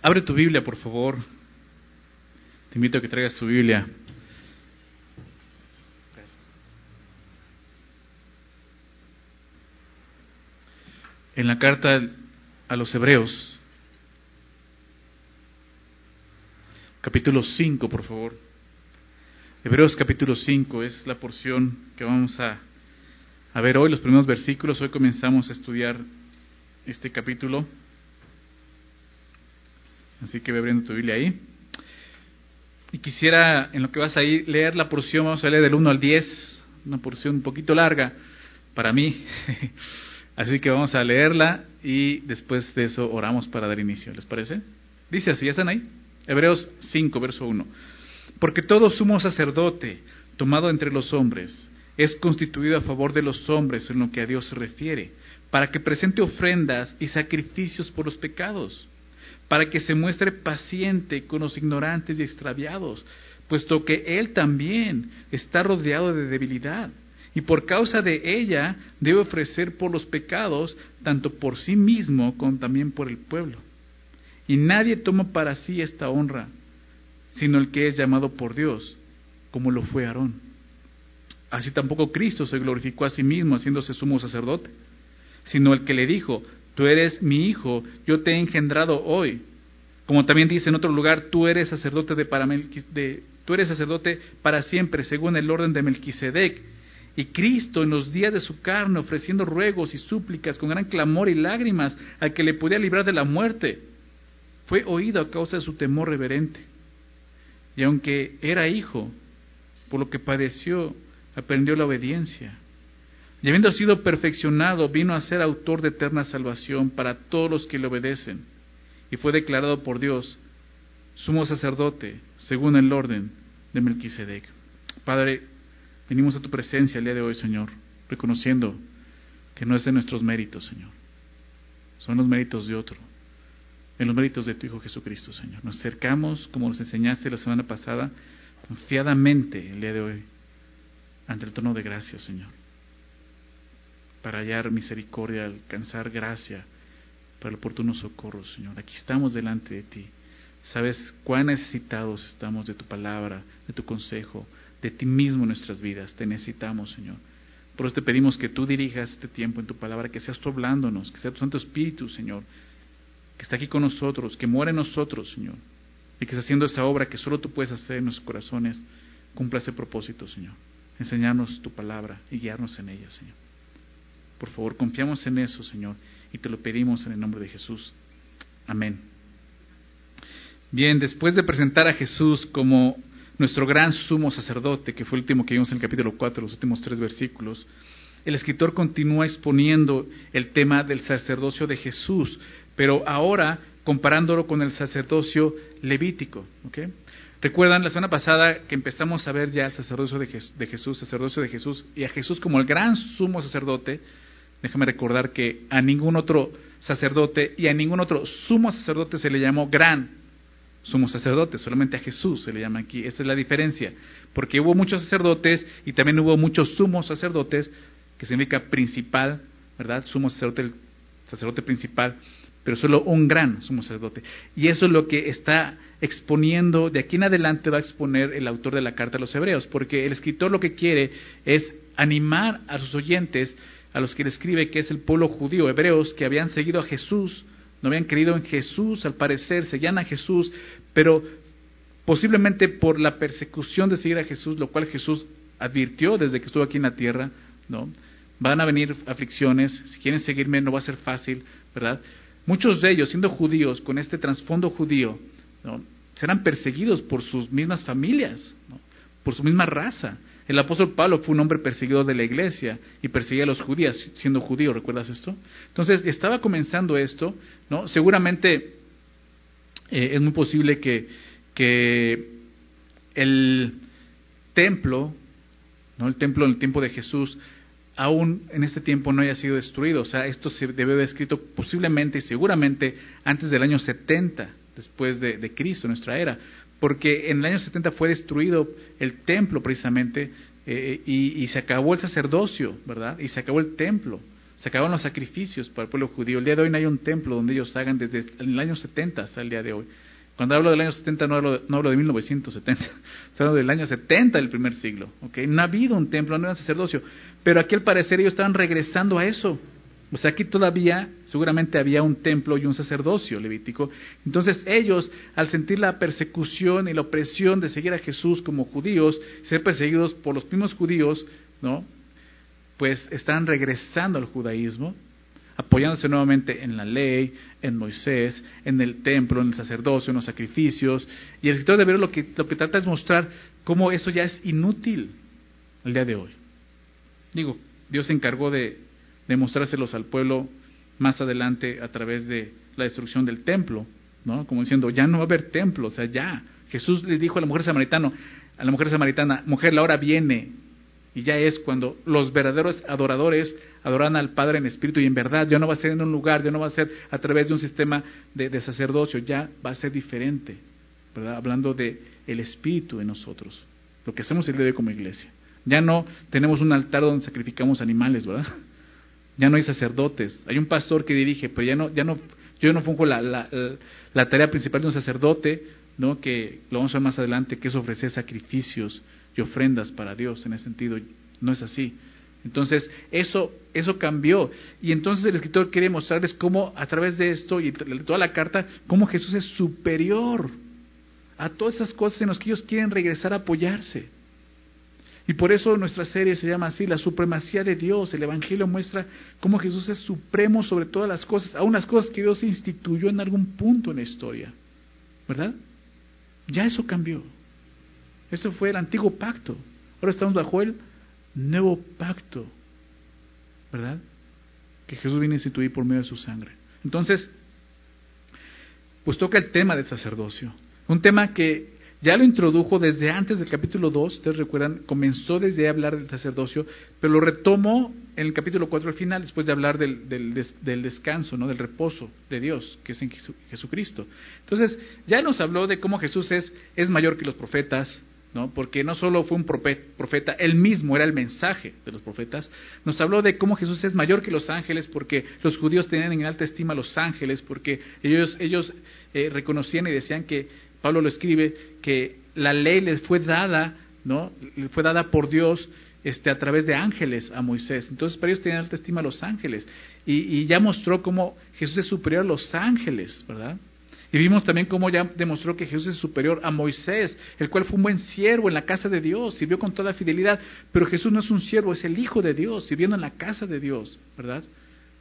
Abre tu Biblia, por favor. Te invito a que traigas tu Biblia. En la carta a los Hebreos, capítulo 5, por favor. Hebreos capítulo 5 es la porción que vamos a, a ver hoy, los primeros versículos. Hoy comenzamos a estudiar este capítulo. Así que ve abriendo tu Biblia ahí. Y quisiera, en lo que vas a ir, leer la porción, vamos a leer del 1 al 10, una porción un poquito larga para mí. Así que vamos a leerla y después de eso oramos para dar inicio. ¿Les parece? Dice así, ¿ya están ahí? Hebreos 5, verso 1. Porque todo sumo sacerdote, tomado entre los hombres, es constituido a favor de los hombres en lo que a Dios se refiere, para que presente ofrendas y sacrificios por los pecados para que se muestre paciente con los ignorantes y extraviados, puesto que Él también está rodeado de debilidad, y por causa de ella debe ofrecer por los pecados, tanto por sí mismo como también por el pueblo. Y nadie toma para sí esta honra, sino el que es llamado por Dios, como lo fue Aarón. Así tampoco Cristo se glorificó a sí mismo haciéndose sumo sacerdote, sino el que le dijo, tú eres mi hijo, yo te he engendrado hoy. Como también dice en otro lugar, tú eres sacerdote de para, de, tú eres sacerdote para siempre, según el orden de Melquisedec. Y Cristo en los días de su carne, ofreciendo ruegos y súplicas con gran clamor y lágrimas al que le podía librar de la muerte, fue oído a causa de su temor reverente. Y aunque era hijo, por lo que padeció, aprendió la obediencia y habiendo sido perfeccionado, vino a ser autor de eterna salvación para todos los que le obedecen. Y fue declarado por Dios sumo sacerdote, según el orden de Melquisedec. Padre, venimos a tu presencia el día de hoy, Señor, reconociendo que no es de nuestros méritos, Señor. Son los méritos de otro. En los méritos de tu Hijo Jesucristo, Señor. Nos acercamos, como nos enseñaste la semana pasada, confiadamente el día de hoy, ante el trono de gracia, Señor para hallar misericordia, alcanzar gracia para el oportuno socorro, Señor. Aquí estamos delante de ti. Sabes cuán necesitados estamos de tu palabra, de tu consejo, de ti mismo en nuestras vidas. Te necesitamos, Señor. Por eso te pedimos que tú dirijas este tiempo en tu palabra, que seas tú hablándonos, que sea tu Santo Espíritu, Señor, que está aquí con nosotros, que muere en nosotros, Señor, y que está haciendo esa obra que solo tú puedes hacer en nuestros corazones, cumpla ese propósito, Señor. Enseñarnos tu palabra y guiarnos en ella, Señor. Por favor, confiamos en eso, Señor, y te lo pedimos en el nombre de Jesús. Amén. Bien, después de presentar a Jesús como nuestro gran sumo sacerdote, que fue el último que vimos en el capítulo 4, los últimos tres versículos, el escritor continúa exponiendo el tema del sacerdocio de Jesús, pero ahora comparándolo con el sacerdocio levítico. Recuerdan la semana pasada que empezamos a ver ya el sacerdocio de, Jesús, sacerdocio de Jesús, y a Jesús como el gran sumo sacerdote, Déjame recordar que a ningún otro sacerdote y a ningún otro sumo sacerdote se le llamó gran sumo sacerdote, solamente a Jesús se le llama aquí. Esa es la diferencia, porque hubo muchos sacerdotes y también hubo muchos sumos sacerdotes, que significa principal, ¿verdad? Sumo sacerdote, sacerdote principal, pero solo un gran sumo sacerdote. Y eso es lo que está exponiendo, de aquí en adelante va a exponer el autor de la carta a los hebreos, porque el escritor lo que quiere es animar a sus oyentes a los que le escribe que es el pueblo judío, hebreos, que habían seguido a Jesús, no habían creído en Jesús, al parecer, seguían a Jesús, pero posiblemente por la persecución de seguir a Jesús, lo cual Jesús advirtió desde que estuvo aquí en la tierra, ¿no? Van a venir aflicciones, si quieren seguirme no va a ser fácil, ¿verdad? Muchos de ellos, siendo judíos, con este trasfondo judío, ¿no? serán perseguidos por sus mismas familias, por su misma raza. El apóstol Pablo fue un hombre perseguidor de la iglesia y perseguía a los judíos siendo judío, ¿recuerdas esto? Entonces estaba comenzando esto, ¿no? Seguramente eh, es muy posible que, que el templo, ¿no? El templo en el tiempo de Jesús, aún en este tiempo no haya sido destruido. O sea, esto se debe haber escrito posiblemente y seguramente antes del año 70 después de, de Cristo, nuestra era porque en el año 70 fue destruido el templo precisamente eh, y, se acabó el sacerdocio, ¿verdad? Y se acabó el templo. Se acabaron los sacrificios para el pueblo judío. El día de hoy no hay un templo donde ellos hagan desde el año 70 hasta el día de hoy. Cuando hablo del año 70 no hablo, no hablo de 1970, hablo del año 70 del primer siglo. ¿okay? No ha habido un templo, no hay un sacerdocio. Pero aquí al parecer ellos estaban regresando a eso. O sea, aquí todavía seguramente había un templo y un sacerdocio levítico. Entonces ellos, al sentir la persecución y la opresión de seguir a Jesús como judíos, ser perseguidos por los mismos judíos, ¿no? Pues están regresando al judaísmo, apoyándose nuevamente en la ley, en Moisés, en el templo, en el sacerdocio, en los sacrificios. Y el escritor de Hebreos lo que, lo que trata es mostrar cómo eso ya es inútil el día de hoy. Digo, Dios se encargó de demostrárselos al pueblo más adelante a través de la destrucción del templo, ¿no? Como diciendo, ya no va a haber templo, o sea, ya. Jesús le dijo a la mujer samaritana, a la mujer samaritana, mujer, la hora viene, y ya es cuando los verdaderos adoradores adoran al Padre en espíritu y en verdad, ya no va a ser en un lugar, ya no va a ser a través de un sistema de, sacerdocio, ya va a ser diferente, ¿verdad? Hablando de el espíritu en nosotros, lo que hacemos el día de hoy como iglesia. Ya no tenemos un altar donde sacrificamos animales, ¿verdad? Ya no hay sacerdotes. Hay un pastor que dirige, pero ya no, ya no, yo no funjo la, la, tarea principal de un sacerdote, ¿no? que lo vamos a ver más adelante, que es ofrecer sacrificios y ofrendas para Dios. En ese sentido, no es así. Entonces, eso, eso cambió. Y entonces el escritor quiere mostrarles cómo, a través de esto y toda la carta, cómo Jesús es superior a todas esas cosas en las que ellos quieren regresar a apoyarse. Y por eso nuestra serie se llama así, la supremacía de Dios. El Evangelio muestra cómo Jesús es supremo sobre todas las cosas, aun las cosas que Dios instituyó en algún punto en la historia. ¿Verdad? Ya eso cambió. Eso fue el antiguo pacto. Ahora estamos bajo el nuevo pacto. ¿Verdad? Que Jesús viene a instituir por medio de su sangre. Entonces, pues toca el tema del sacerdocio. Un tema que ya lo introdujo desde antes del capítulo 2, ustedes recuerdan, comenzó desde hablar del sacerdocio, pero lo retomó en el capítulo 4 al final, después de hablar del, del, descanso, ¿no? del reposo de Dios, que es en Jesucristo. Entonces, ya nos habló de cómo Jesús es, es mayor que los profetas, ¿no? porque no solo fue un profeta, él mismo era el mensaje de los profetas, nos habló de cómo Jesús es mayor que los ángeles, porque los judíos tenían en alta estima a los ángeles, porque ellos, ellos eh, reconocían y decían que Pablo lo escribe, que la ley les fue dada, ¿no? Le fue dada por Dios este, a través de ángeles a Moisés. Entonces, para ellos tenían alta estima a los ángeles. Y, ya mostró cómo Jesús es superior a los ángeles, ¿verdad? Y vimos también cómo ya demostró que Jesús es superior a Moisés, el cual fue un buen siervo en la casa de Dios, sirvió con toda fidelidad, pero Jesús no es un siervo, es el Hijo de Dios, sirviendo en la casa de Dios, ¿verdad?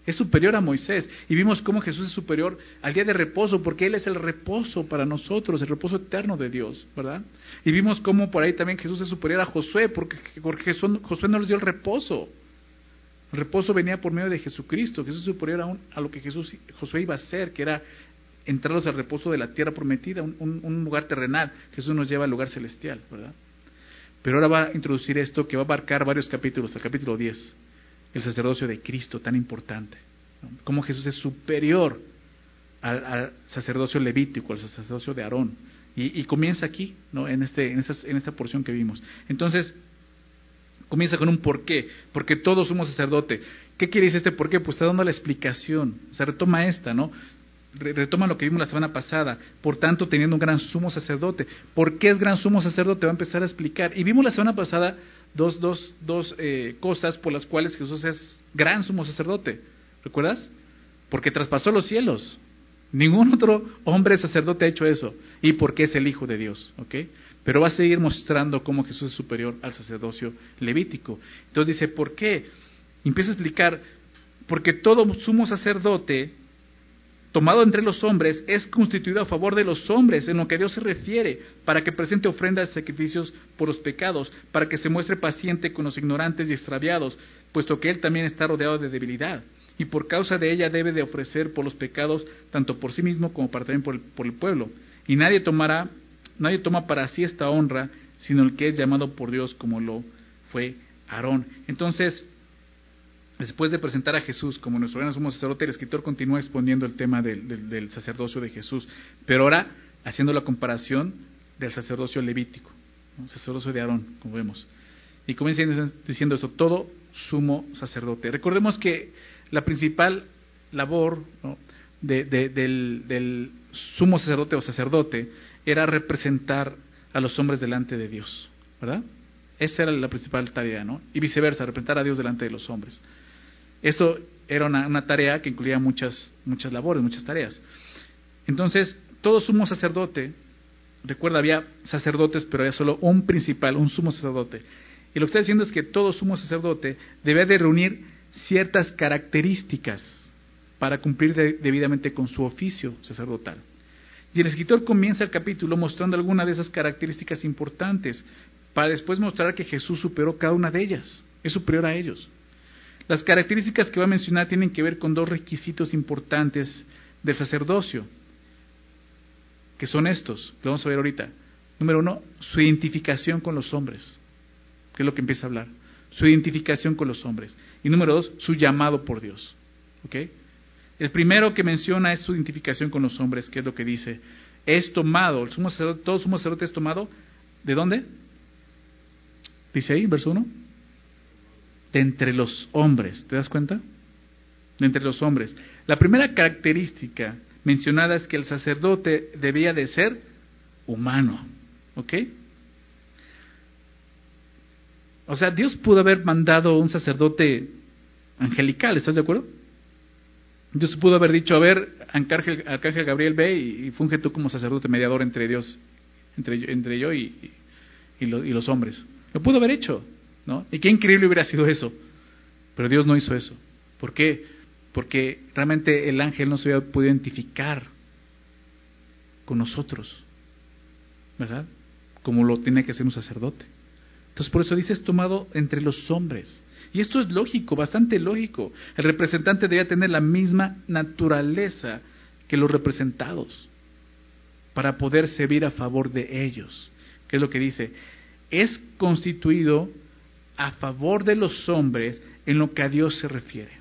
Es superior a Moisés. Y vimos cómo Jesús es superior al día de reposo, porque Él es el reposo para nosotros, el reposo eterno de Dios, ¿verdad? Y vimos cómo por ahí también Jesús es superior a Josué, porque, Josué no les dio el reposo. El reposo venía por medio de Jesucristo. Jesús es superior a, a lo que Jesús, Josué iba a hacer, que era entrarlos al reposo de la tierra prometida, un, un lugar terrenal. Jesús nos lleva al lugar celestial, ¿verdad? Pero ahora va a introducir esto que va a abarcar varios capítulos, el capítulo 10 el sacerdocio de Cristo tan importante. Cómo Jesús es superior al, sacerdocio levítico, al sacerdocio de Aarón. Y, comienza aquí, ¿no? en, este, en, en esta porción que vimos. Entonces, comienza con un por qué, porque todos somos sacerdote. ¿Qué quiere decir este por qué? Pues está dando la explicación, se retoma esta, ¿no? Retoma lo que vimos la semana pasada, por tanto teniendo un gran sumo sacerdote. ¿Por qué es gran sumo sacerdote? Va a empezar a explicar. Y vimos la semana pasada dos, dos, dos eh, cosas por las cuales Jesús es gran sumo sacerdote. ¿Recuerdas? Porque traspasó los cielos. Ningún otro hombre sacerdote ha hecho eso. Y porque es el Hijo de Dios. Pero va a seguir mostrando cómo Jesús es superior al sacerdocio levítico. Entonces dice, ¿por qué? Empieza a explicar, porque todo sumo sacerdote tomado entre los hombres, es constituido a favor de los hombres en lo que Dios se refiere, para que presente ofrendas y sacrificios por los pecados, para que se muestre paciente con los ignorantes y extraviados, puesto que Él también está rodeado de debilidad, y por causa de ella debe de ofrecer por los pecados, tanto por sí mismo como para también por el, por el pueblo. Y nadie tomará, nadie toma para sí esta honra, sino el que es llamado por Dios como lo fue Aarón. Entonces, Después de presentar a Jesús como nuestro gran sumo sacerdote, el escritor continúa exponiendo el tema del, sacerdocio de Jesús, pero ahora haciendo la comparación del sacerdocio levítico, sacerdocio de Aarón, como vemos. Y comienza diciendo eso, todo sumo sacerdote. Recordemos que la principal labor del, del sumo sacerdote o sacerdote era representar a los hombres delante de Dios, ¿verdad? Esa era la principal tarea, ¿no? Y viceversa, representar a Dios delante de los hombres. Eso era una, tarea que incluía muchas, muchas labores, muchas tareas. Entonces, todo sumo sacerdote, recuerda, había sacerdotes, pero había solo un principal, un sumo sacerdote. Y lo que está diciendo es que todo sumo sacerdote debe de reunir ciertas características para cumplir debidamente con su oficio sacerdotal. Y el escritor comienza el capítulo mostrando algunas de esas características importantes, para después mostrar que Jesús superó cada una de ellas, es superior a ellos. Las características que va a mencionar tienen que ver con dos requisitos importantes del sacerdocio, que son estos, lo vamos a ver ahorita. Número uno, su identificación con los hombres, que es lo que empieza a hablar. Su identificación con los hombres. Y número dos, su llamado por Dios. ¿Ok? El primero que menciona es su identificación con los hombres, que es lo que dice. Es tomado, el sumo sacerdote, todo sumo sacerdote es tomado, ¿de dónde? Dice ahí, verso 1 de entre los hombres. ¿Te das cuenta? De entre los hombres. La primera característica mencionada es que el sacerdote debía de ser humano. ¿Ok? O sea, Dios pudo haber mandado un sacerdote angelical, ¿estás de acuerdo? Dios pudo haber dicho, a ver, Arcángel, Gabriel, ve y, funge tú como sacerdote mediador entre Dios, entre, entre yo y los hombres. Lo pudo haber hecho, ¿no? Y qué increíble hubiera sido eso. Pero Dios no hizo eso. ¿Por qué? Porque realmente el ángel no se había podido identificar con nosotros, ¿verdad? Como lo tiene que hacer un sacerdote. Entonces por eso dice es tomado entre los hombres. Y esto es lógico, bastante lógico. El representante debía tener la misma naturaleza que los representados para poder servir a favor de ellos. ¿Qué es lo que dice? Es constituido a favor de los hombres en lo que a Dios se refiere.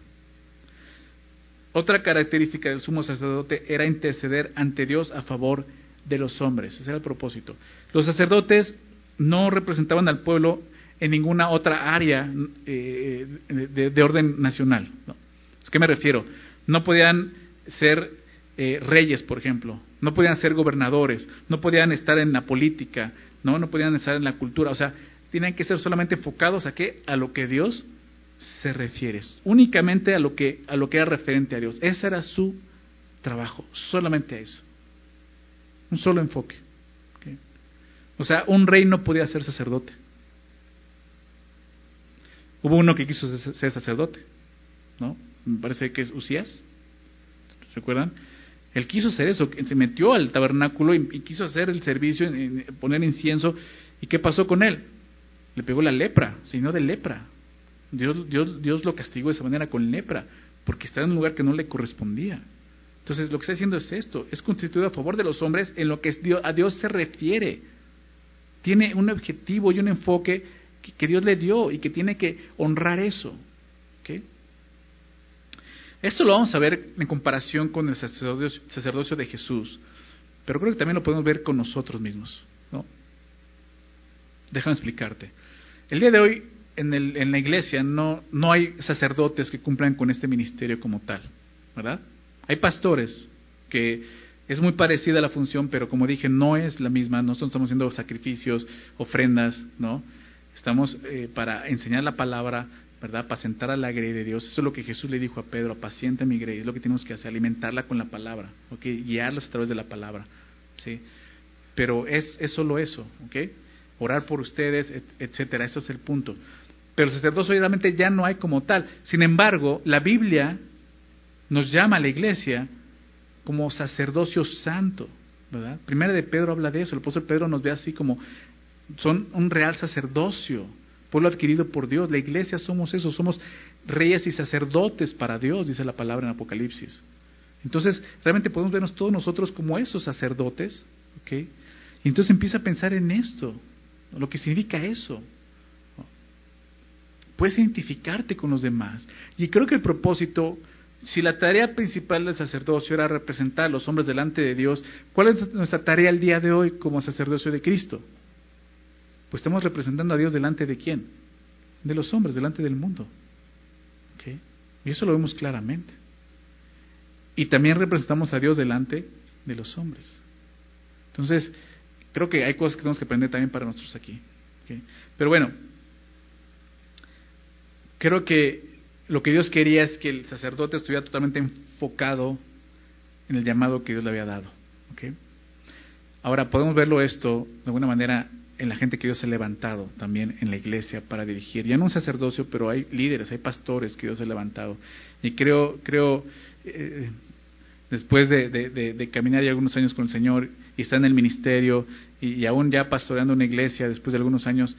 Otra característica del sumo sacerdote era interceder ante Dios a favor de los hombres. Ese era el propósito. Los sacerdotes no representaban al pueblo en ninguna otra área eh, de, orden nacional. ¿no? ¿A qué me refiero? No podían ser eh, reyes, por ejemplo, no podían ser gobernadores, no podían estar en la política, no, no podían estar en la cultura. O sea, tienen que ser solamente enfocados a qué? A lo que Dios se refiere, únicamente a lo que a lo que era referente a Dios. Ese era su trabajo, solamente a eso. Un solo enfoque. O sea, un rey no podía ser sacerdote. Hubo uno que quiso ser sacerdote, ¿no? Me parece que es Usías. ¿Recuerdan? Él quiso hacer eso, se metió al tabernáculo y, quiso hacer el servicio, poner incienso. ¿Y qué pasó con él? Le pegó la lepra, sino de lepra. Dios, Dios, Dios lo castigó de esa manera con lepra, porque estaba en un lugar que no le correspondía. Entonces lo que está diciendo es esto, es constituido a favor de los hombres en lo que a Dios se refiere. Tiene un objetivo y un enfoque que, Dios le dio y que tiene que honrar eso. Esto lo vamos a ver en comparación con el sacerdocio, sacerdocio de Jesús, pero creo que también lo podemos ver con nosotros mismos. Déjame explicarte. El día de hoy en, el, en la iglesia no, no hay sacerdotes que cumplan con este ministerio como tal, ¿verdad? Hay pastores que es muy parecida la función, pero como dije, no es la misma. Nosotros estamos haciendo sacrificios, ofrendas, ¿no? Estamos eh, para enseñar la palabra, ¿verdad? Apacentar a la grey de Dios. Eso es lo que Jesús le dijo a Pedro, apacienta mi grey. Es lo que tenemos que hacer, alimentarla con la palabra, ¿ok? Guiarlas a través de la palabra, ¿sí? Pero es, es solo eso, ¿ok? Orar por ustedes, etcétera. Ese es el punto. Pero sacerdocio realmente ya no hay como tal. Sin embargo, la Biblia nos llama a la iglesia como sacerdocio santo, ¿verdad? Primera de Pedro habla de eso. El apóstol Pedro nos ve así como son un real sacerdocio, pueblo adquirido por Dios. La iglesia somos eso, somos reyes y sacerdotes para Dios, dice la palabra en Apocalipsis. Entonces, realmente podemos vernos todos nosotros como esos sacerdotes, ¿ok? Y entonces empieza a pensar en esto lo que significa eso. Puedes identificarte con los demás. Y creo que el propósito, si la tarea principal del sacerdocio era representar a los hombres delante de Dios, ¿cuál es nuestra tarea el día de hoy como sacerdocio de Cristo? Pues estamos representando a Dios delante de quién? De los hombres, delante del mundo. Y eso lo vemos claramente. Y también representamos a Dios delante de los hombres. Entonces, creo que hay cosas que tenemos que aprender también para nosotros aquí. Pero bueno, creo que lo que Dios quería es que el sacerdote estuviera totalmente enfocado en el llamado que Dios le había dado. Ahora, podemos verlo esto de alguna manera en la gente que Dios ha levantado también en la iglesia para dirigir. Ya no un sacerdocio, pero hay líderes, hay pastores que Dios ha levantado. Y creo, creo eh, después de, caminar ya algunos años con el Señor y estar en el ministerio y, aún ya pastoreando una iglesia después de algunos años,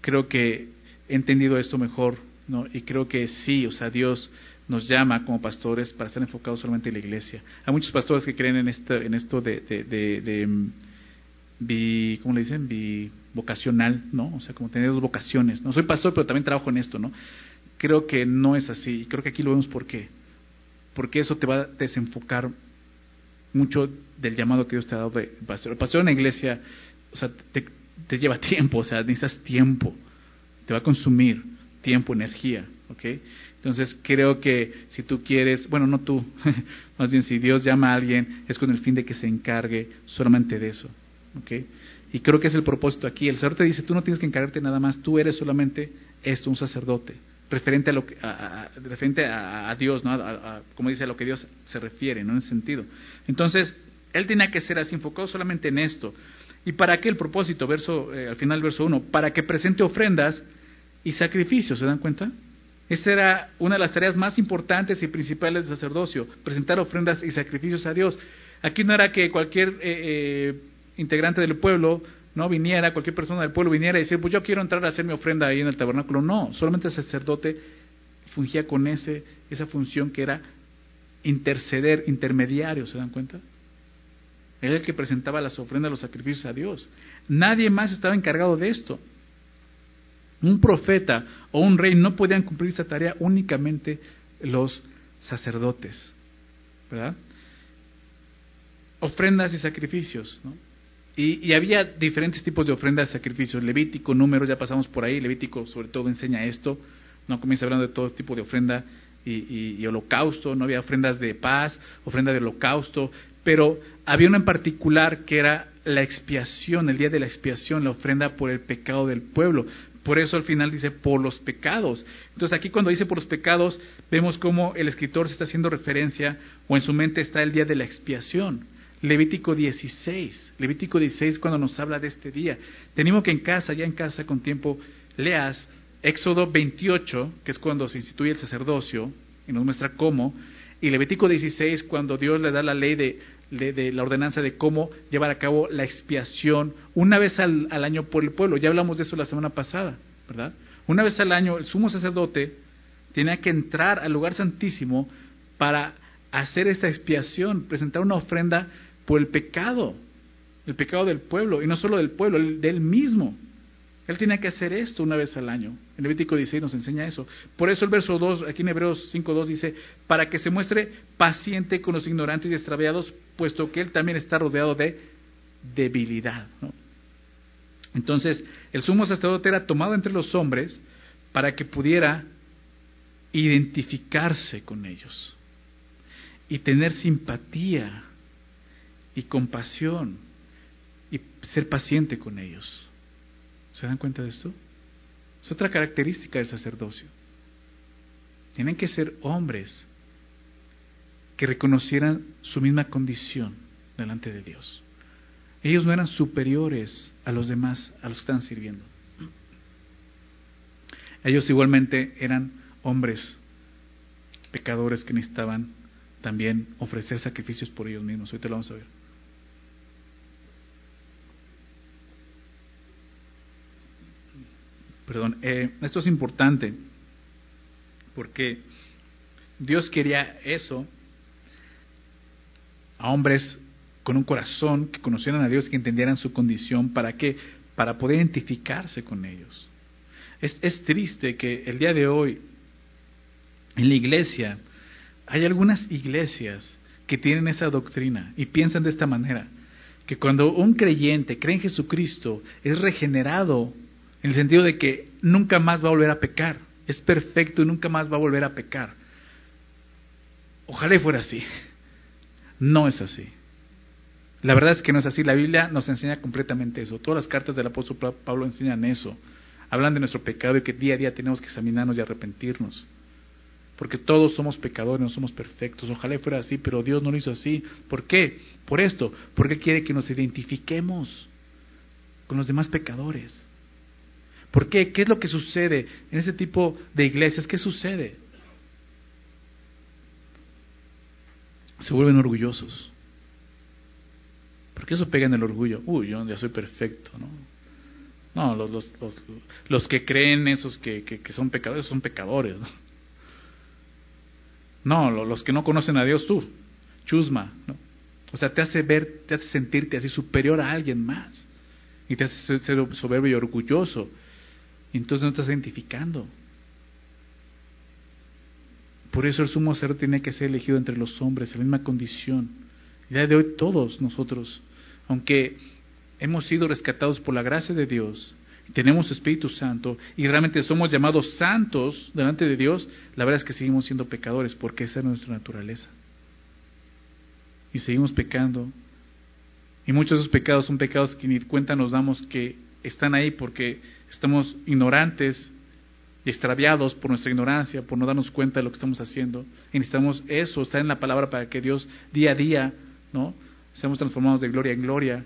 creo que he entendido esto mejor, ¿no? Y creo que sí, o sea, Dios nos llama como pastores para estar enfocados solamente en la iglesia. Hay muchos pastores que creen en esto, en esto de, de, de, bi, ¿cómo le dicen? Bi vocacional, ¿no? O sea, como tener dos vocaciones. No soy pastor, pero también trabajo en esto, ¿no? Creo que no es así. Y creo que aquí lo vemos por qué porque eso te va a desenfocar mucho del llamado que Dios te ha dado de pastor. El pastor en la iglesia, o sea, te, lleva tiempo, o sea, necesitas tiempo, te va a consumir tiempo, energía, ¿ok? Entonces creo que si tú quieres, bueno, no tú, más bien si Dios llama a alguien, es con el fin de que se encargue solamente de eso, ¿ok? Y creo que es el propósito aquí. El sacerdote dice, tú no tienes que encargarte nada más, tú eres solamente esto, un sacerdote referente a lo que, a, referente a, Dios, ¿no? como dice, a lo que Dios se refiere, ¿no? En ese sentido. Entonces, él tenía que ser así, enfocado solamente en esto. ¿Y para qué el propósito? Verso, eh, al final, verso 1, para que presente ofrendas y sacrificios, ¿se dan cuenta? Esa era una de las tareas más importantes y principales del sacerdocio, presentar ofrendas y sacrificios a Dios. Aquí no era que cualquier eh, eh, integrante del pueblo no viniera, cualquier persona del pueblo viniera y decir, pues yo quiero entrar a hacer mi ofrenda ahí en el tabernáculo. No, solamente el sacerdote fungía con ese, esa función que era interceder, intermediario, ¿se dan cuenta? Era el que presentaba las ofrendas, los sacrificios a Dios. Nadie más estaba encargado de esto. Un profeta o un rey no podían cumplir esa tarea únicamente los sacerdotes, ¿verdad? Ofrendas y sacrificios, ¿no? Y, había diferentes tipos de ofrendas, sacrificios. Levítico, números, ya pasamos por ahí. Levítico sobre todo enseña esto. No comienza hablando de todo tipo de ofrenda y, holocausto. No había ofrendas de paz, ofrenda de holocausto. Pero había una en particular que era la expiación, el día de la expiación, la ofrenda por el pecado del pueblo. Por eso al final dice por los pecados. Entonces aquí cuando dice por los pecados, vemos cómo el escritor se está haciendo referencia o en su mente está el día de la expiación. Levítico 16. Levítico 16 cuando nos habla de este día. Tenemos que en casa, ya en casa con tiempo, leas Éxodo 28, que es cuando se instituye el sacerdocio, y nos muestra cómo, y Levítico 16 cuando Dios le da la ley de, la ordenanza de cómo llevar a cabo la expiación una vez al, al año por el pueblo. Ya hablamos de eso la semana pasada, ¿verdad? Una vez al año el sumo sacerdote tenía que entrar al lugar santísimo para hacer esta expiación, presentar una ofrenda por el pecado, el pecado del pueblo, y no solo del pueblo, de él mismo. Él tiene que hacer esto una vez al año. En Levítico 16 nos enseña eso. Por eso el verso 2, aquí en Hebreos 5.2 dice, para que se muestre paciente con los ignorantes y extraviados, puesto que él también está rodeado de debilidad. Entonces, el sumo sacerdote era tomado entre los hombres para que pudiera identificarse con ellos y tener simpatía y compasión y ser paciente con ellos. ¿Se dan cuenta de esto? Es otra característica del sacerdocio. Tienen que ser hombres que reconocieran su misma condición delante de Dios. Ellos no eran superiores a los demás, a los que están sirviendo. Ellos igualmente eran hombres pecadores que necesitaban también ofrecer sacrificios por ellos mismos. Ahorita lo vamos a ver. Perdón, eh, esto es importante porque Dios quería eso a hombres con un corazón que conocieran a Dios, que entendieran su condición, ¿para qué? Para poder identificarse con ellos. Es, es triste que el día de hoy en la iglesia hay algunas iglesias que tienen esa doctrina y piensan de esta manera, que cuando un creyente cree en Jesucristo, es regenerado en el sentido de que nunca más va a volver a pecar. Es perfecto y nunca más va a volver a pecar. Ojalá fuera así. No es así. La verdad es que no es así. La Biblia nos enseña completamente eso. Todas las cartas del apóstol Pablo enseñan eso. Hablan de nuestro pecado y que día a día tenemos que examinarnos y arrepentirnos. Porque todos somos pecadores, no somos perfectos. Ojalá fuera así, pero Dios no lo hizo así. ¿Por qué? Por esto. Porque quiere que nos identifiquemos con los demás pecadores. ¿Por qué? ¿Qué es lo que sucede en ese tipo de iglesias? ¿Qué sucede? Se vuelven orgullosos. Porque eso pega en el orgullo. Uy, yo ya soy perfecto, ¿no? No, los, los, los, que creen esos que, que, son pecadores son pecadores, ¿no? No, los que no conocen a Dios, tú, chusma, ¿no? O sea, te hace ver, te hace sentirte así superior a alguien más. Y te hace ser soberbio y orgulloso. Entonces no estás identificando. Por eso el sumo ser tiene que ser elegido entre los hombres, en la misma condición. Y de hoy todos nosotros, aunque hemos sido rescatados por la gracia de Dios, tenemos Espíritu Santo y realmente somos llamados santos delante de Dios, la verdad es que seguimos siendo pecadores porque esa es nuestra naturaleza. Y seguimos pecando. Y muchos de esos pecados son pecados que ni cuenta nos damos que están ahí porque estamos ignorantes y extraviados por nuestra ignorancia, por no darnos cuenta de lo que estamos haciendo. Y necesitamos eso, estar en la palabra para que Dios día a día, ¿no? Seamos transformados de gloria en gloria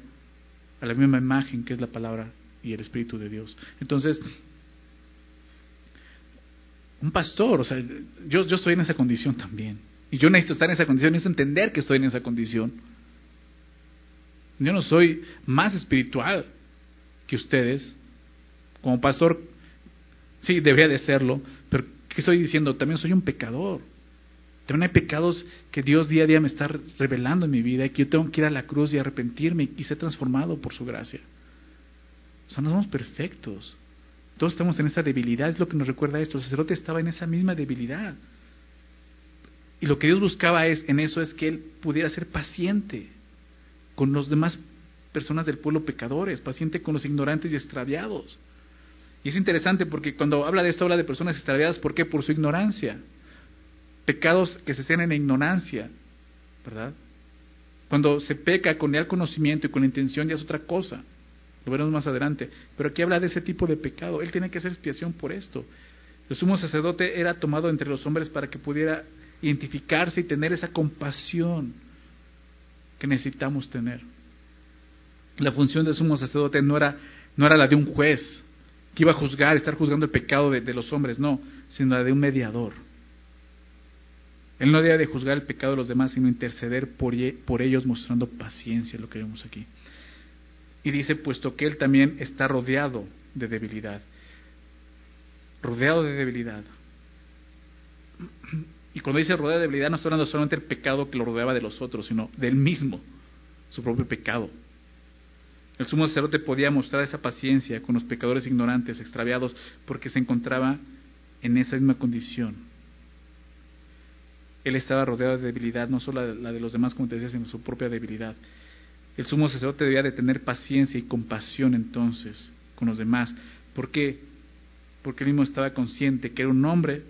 a la misma imagen que es la palabra y el Espíritu de Dios. Entonces, un pastor, o sea, yo, yo estoy en esa condición también. Y yo necesito estar en esa condición, necesito entender que estoy en esa condición. Yo no soy más espiritual que ustedes. Como pastor, sí, debería de serlo, pero ¿qué estoy diciendo? También soy un pecador. También hay pecados que Dios día a día me está revelando en mi vida y que yo tengo que ir a la cruz y arrepentirme y ser transformado por su gracia. O sea, no somos perfectos. Todos estamos en esa debilidad, es lo que nos recuerda esto. El sacerdote estaba en esa misma debilidad. Y lo que Dios buscaba es, en eso es que él pudiera ser paciente con los demás personas del pueblo pecadores, paciente con los ignorantes y extraviados. Y es interesante porque cuando habla de esto habla de personas extraviadas, ¿por qué? Por su ignorancia. Pecados que se hacen en ignorancia, ¿verdad? Cuando se peca con el conocimiento y con la intención ya es otra cosa. Lo veremos más adelante. Pero aquí habla de ese tipo de pecado. Él tiene que hacer expiación por esto. El sumo sacerdote era tomado entre los hombres para que pudiera identificarse y tener esa compasión que necesitamos tener. La función del sumo sacerdote no era, no era la de un juez que iba a juzgar, estar juzgando el pecado de, los hombres, no, sino la de un mediador. Él no debía de juzgar el pecado de los demás, sino interceder por, por ellos mostrando paciencia, lo que vemos aquí. Y dice, puesto que él también está rodeado de debilidad. Rodeado de debilidad. Y cuando dice rodeado de debilidad, no está hablando solamente del pecado que lo rodeaba de los otros, sino del mismo, su propio pecado. El sumo sacerdote podía mostrar esa paciencia con los pecadores ignorantes, extraviados, porque se encontraba en esa misma condición. Él estaba rodeado de debilidad, no solo la de los demás, como te decía, sino su propia debilidad. El sumo sacerdote debía de tener paciencia y compasión entonces con los demás. ¿Por qué? Porque él mismo estaba consciente que era un hombre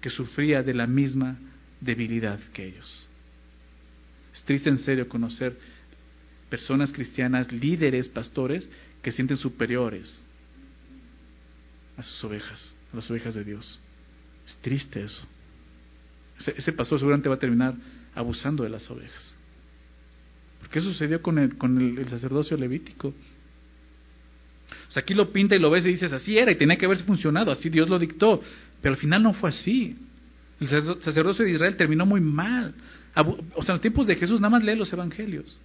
que sufría de la misma debilidad que ellos. Es triste en serio conocer personas cristianas, líderes, pastores, que sienten superiores a sus ovejas, a las ovejas de Dios. Es triste eso. Ese, pastor seguramente va a terminar abusando de las ovejas. ¿Qué sucedió con el, con el, sacerdocio levítico? O sea, aquí lo pinta y lo ves y dices, así era y tenía que haberse funcionado, así Dios lo dictó. Pero al final no fue así. El sacerdocio de Israel terminó muy mal. O sea, en los tiempos de Jesús nada más lee los evangelios.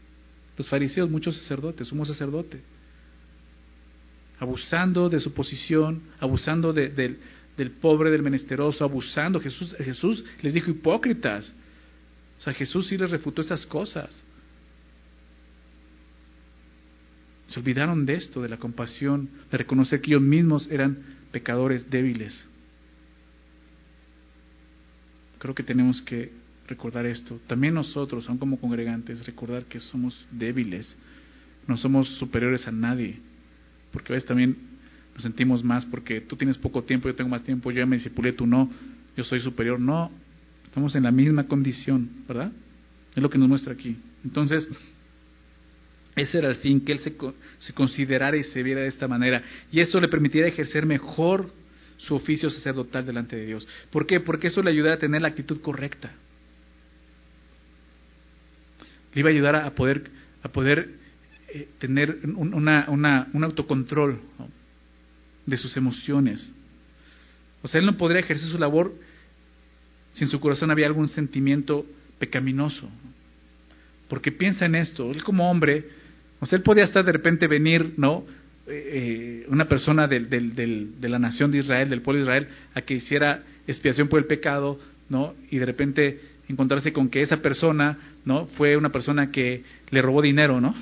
Los fariseos, muchos sacerdotes, sumo sacerdote. Abusando de su posición, abusando del pobre, del menesteroso, abusando. Jesús, Jesús les dijo hipócritas. O sea, Jesús sí les refutó esas cosas. Se olvidaron de esto, de la compasión, de reconocer que ellos mismos eran pecadores débiles. Creo que tenemos que recordar esto. También nosotros, aun como congregantes, recordar que somos débiles, no somos superiores a nadie, porque a veces también nos sentimos más porque tú tienes poco tiempo, yo tengo más tiempo, yo ya me disipulé, tú no, yo soy superior. No, Estamos en la misma condición, ¿verdad? Es lo que nos muestra aquí. Entonces, ese era el fin, que él se, se considerara y se viera de esta manera. Y eso le permitiera ejercer mejor su oficio sacerdotal delante de Dios. ¿Por qué? Porque eso le ayudará a tener la actitud correcta. Le iba a ayudar a poder, a poder eh, tener una, una, un autocontrol de sus emociones. O sea, él no podría ejercer su labor si en su corazón había algún sentimiento pecaminoso. Porque piensa en esto, él como hombre, o sea, él podía estar de repente venir, ¿no? Eh, eh, una persona del, de la nación de Israel, del pueblo de Israel, a que hiciera expiación por el pecado, ¿no? Y de repente encontrarse con que esa persona, ¿no? Fue una persona que le robó dinero, ¿no?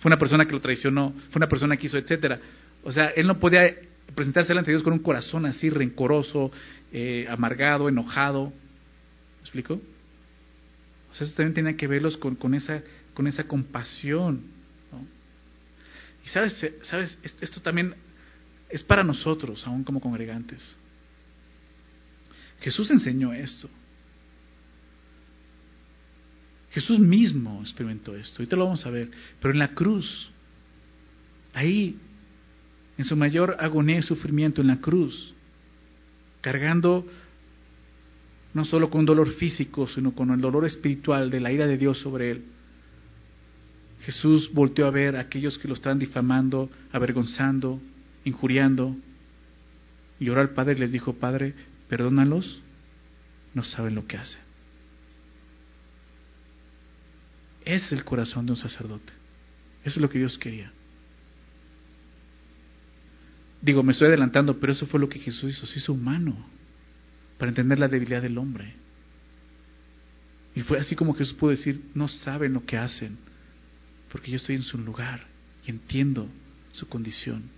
Fue una persona que lo traicionó, fue una persona que hizo, etcétera. O sea, él no podía presentarse delante de Dios con un corazón así rencoroso, eh, amargado, enojado. ¿Me explico? O sea, eso también tiene que verlos con, con, esa, con esa compasión. Y sabes, sabes, esto también es para nosotros, aún como congregantes. Jesús enseñó esto. Jesús mismo experimentó esto, ahorita lo vamos a ver, pero en la cruz, ahí, en su mayor agonía y sufrimiento en la cruz, cargando no solo con dolor físico, sino con el dolor espiritual de la ira de Dios sobre él. Jesús volteó a ver a aquellos que lo estaban difamando, avergonzando, injuriando, y oró al Padre y les dijo, Padre, perdónalos, no saben lo que hacen. Ese es el corazón de un sacerdote. Eso es lo que Dios quería. Digo, me estoy adelantando, pero eso fue lo que Jesús hizo, se hizo humano para entender la debilidad del hombre. Y fue así como Jesús pudo decir, no saben lo que hacen, porque yo estoy en su lugar y entiendo su condición.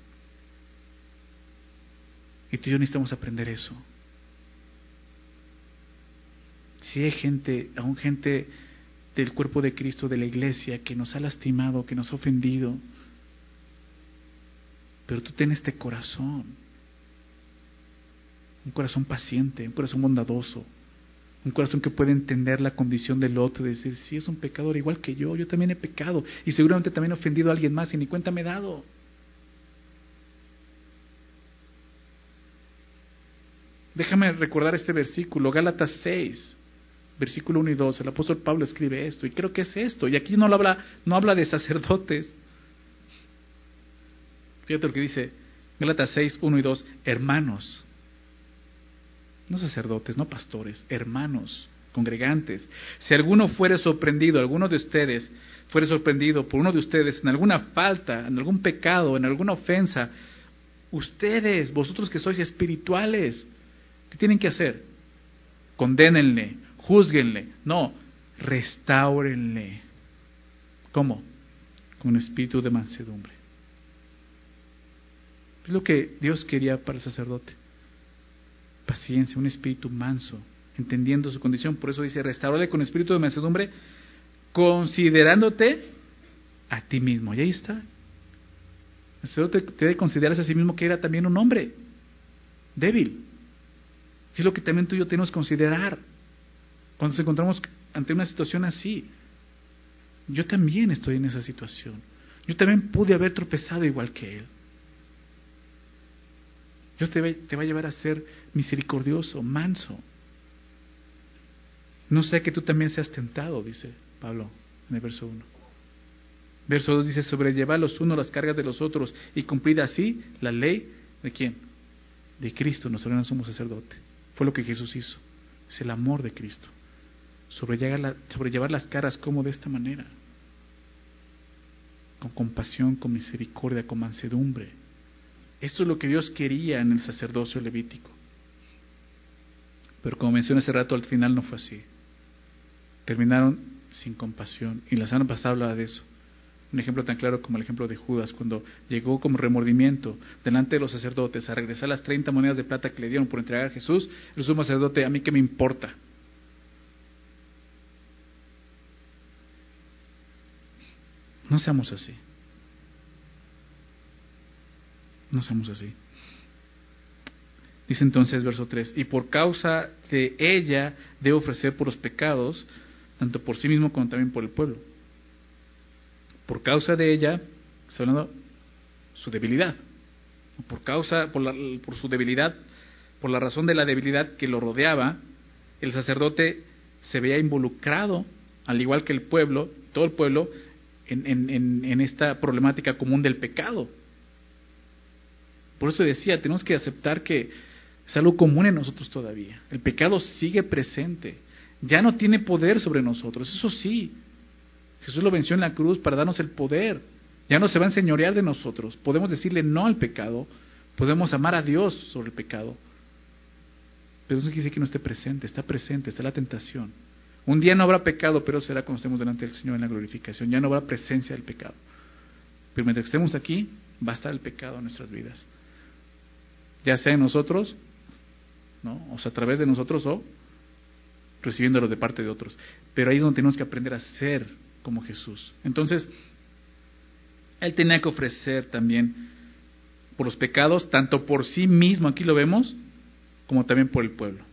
Y tú y yo necesitamos aprender eso. Si hay gente, aún gente del cuerpo de Cristo, de la iglesia, que nos ha lastimado, que nos ha ofendido. Pero tú tienes este corazón, un corazón paciente, un corazón bondadoso, un corazón que puede entender la condición del otro decir, si es un pecador igual que yo, yo también he pecado y seguramente también he ofendido a alguien más y ni cuenta me he dado. Déjame recordar este versículo, Gálatas 6 versículo 1 y 2, el apóstol Pablo escribe esto, y creo que es esto, y aquí no, lo habla, no habla de sacerdotes. Fíjate lo que dice Gálatas 6, 1 y 2, hermanos, no sacerdotes, no pastores, hermanos, congregantes. Si alguno fuere sorprendido, alguno de ustedes fuere sorprendido por uno de ustedes en alguna falta, en algún pecado, en alguna ofensa, ustedes, vosotros que sois espirituales, ¿qué tienen que hacer? Condénenle, juzguenle, no, restáurenle. ¿Cómo? Con espíritu de mansedumbre. Es lo que Dios quería para el sacerdote. Paciencia, un espíritu manso, entendiendo su condición. Por eso dice, restaurale con espíritu de mansedumbre, considerándote a ti mismo. Y ahí está. El sacerdote debe considerarse a sí mismo que era también un hombre débil. Es lo que también tú y yo tenemos que considerar. Cuando nos encontramos ante una situación así, yo también estoy en esa situación. Yo también pude haber tropezado igual que Él. Dios te va, a llevar a ser misericordioso, manso. No sé que tú también seas tentado, dice Pablo en el verso 1. Verso 2 dice, sobrellevar los unos las cargas de los otros y cumplir así la ley de quién? De Cristo, nosotros no somos sacerdote. Fue lo que Jesús hizo. Es el amor de Cristo sobrellevar las caras como de esta manera, con compasión, con misericordia, con mansedumbre. Eso es lo que Dios quería en el sacerdocio levítico. Pero como mencioné hace rato, al final no fue así. Terminaron sin compasión. Y la semana pasada hablaba de eso. Un ejemplo tan claro como el ejemplo de Judas, cuando llegó como remordimiento delante de los sacerdotes a regresar las 30 monedas de plata que le dieron por entregar a Jesús, el sumo sacerdote, a mí que me importa, No seamos así. No seamos así. Dice entonces verso 3, y por causa de ella debe ofrecer por los pecados, tanto por sí mismo como también por el pueblo. Por causa de ella, está hablando su debilidad. Por causa, por, por su debilidad, por la razón de la debilidad que lo rodeaba, el sacerdote se veía involucrado, al igual que el pueblo, todo el pueblo, en, esta problemática común del pecado. Por eso decía, tenemos que aceptar que es algo común en nosotros todavía. El pecado sigue presente. Ya no tiene poder sobre nosotros. Eso sí. Jesús lo venció en la cruz para darnos el poder. Ya no se va a enseñorear de nosotros. Podemos decirle no al pecado. Podemos amar a Dios sobre el pecado. Pero eso quiere decir que no esté presente. Está presente. Está la tentación. Un día no habrá pecado, pero será cuando estemos delante del Señor en la glorificación. Ya no habrá presencia del pecado. Pero mientras estemos aquí, va a estar el pecado en nuestras vidas. Ya sea en nosotros ¿no? O sea, a través de nosotros o recibiéndolo de parte de otros. Pero ahí es donde tenemos que aprender a ser como Jesús. Entonces, Él tenía que ofrecer también por los pecados, tanto por sí mismo, aquí lo vemos, como también por el pueblo.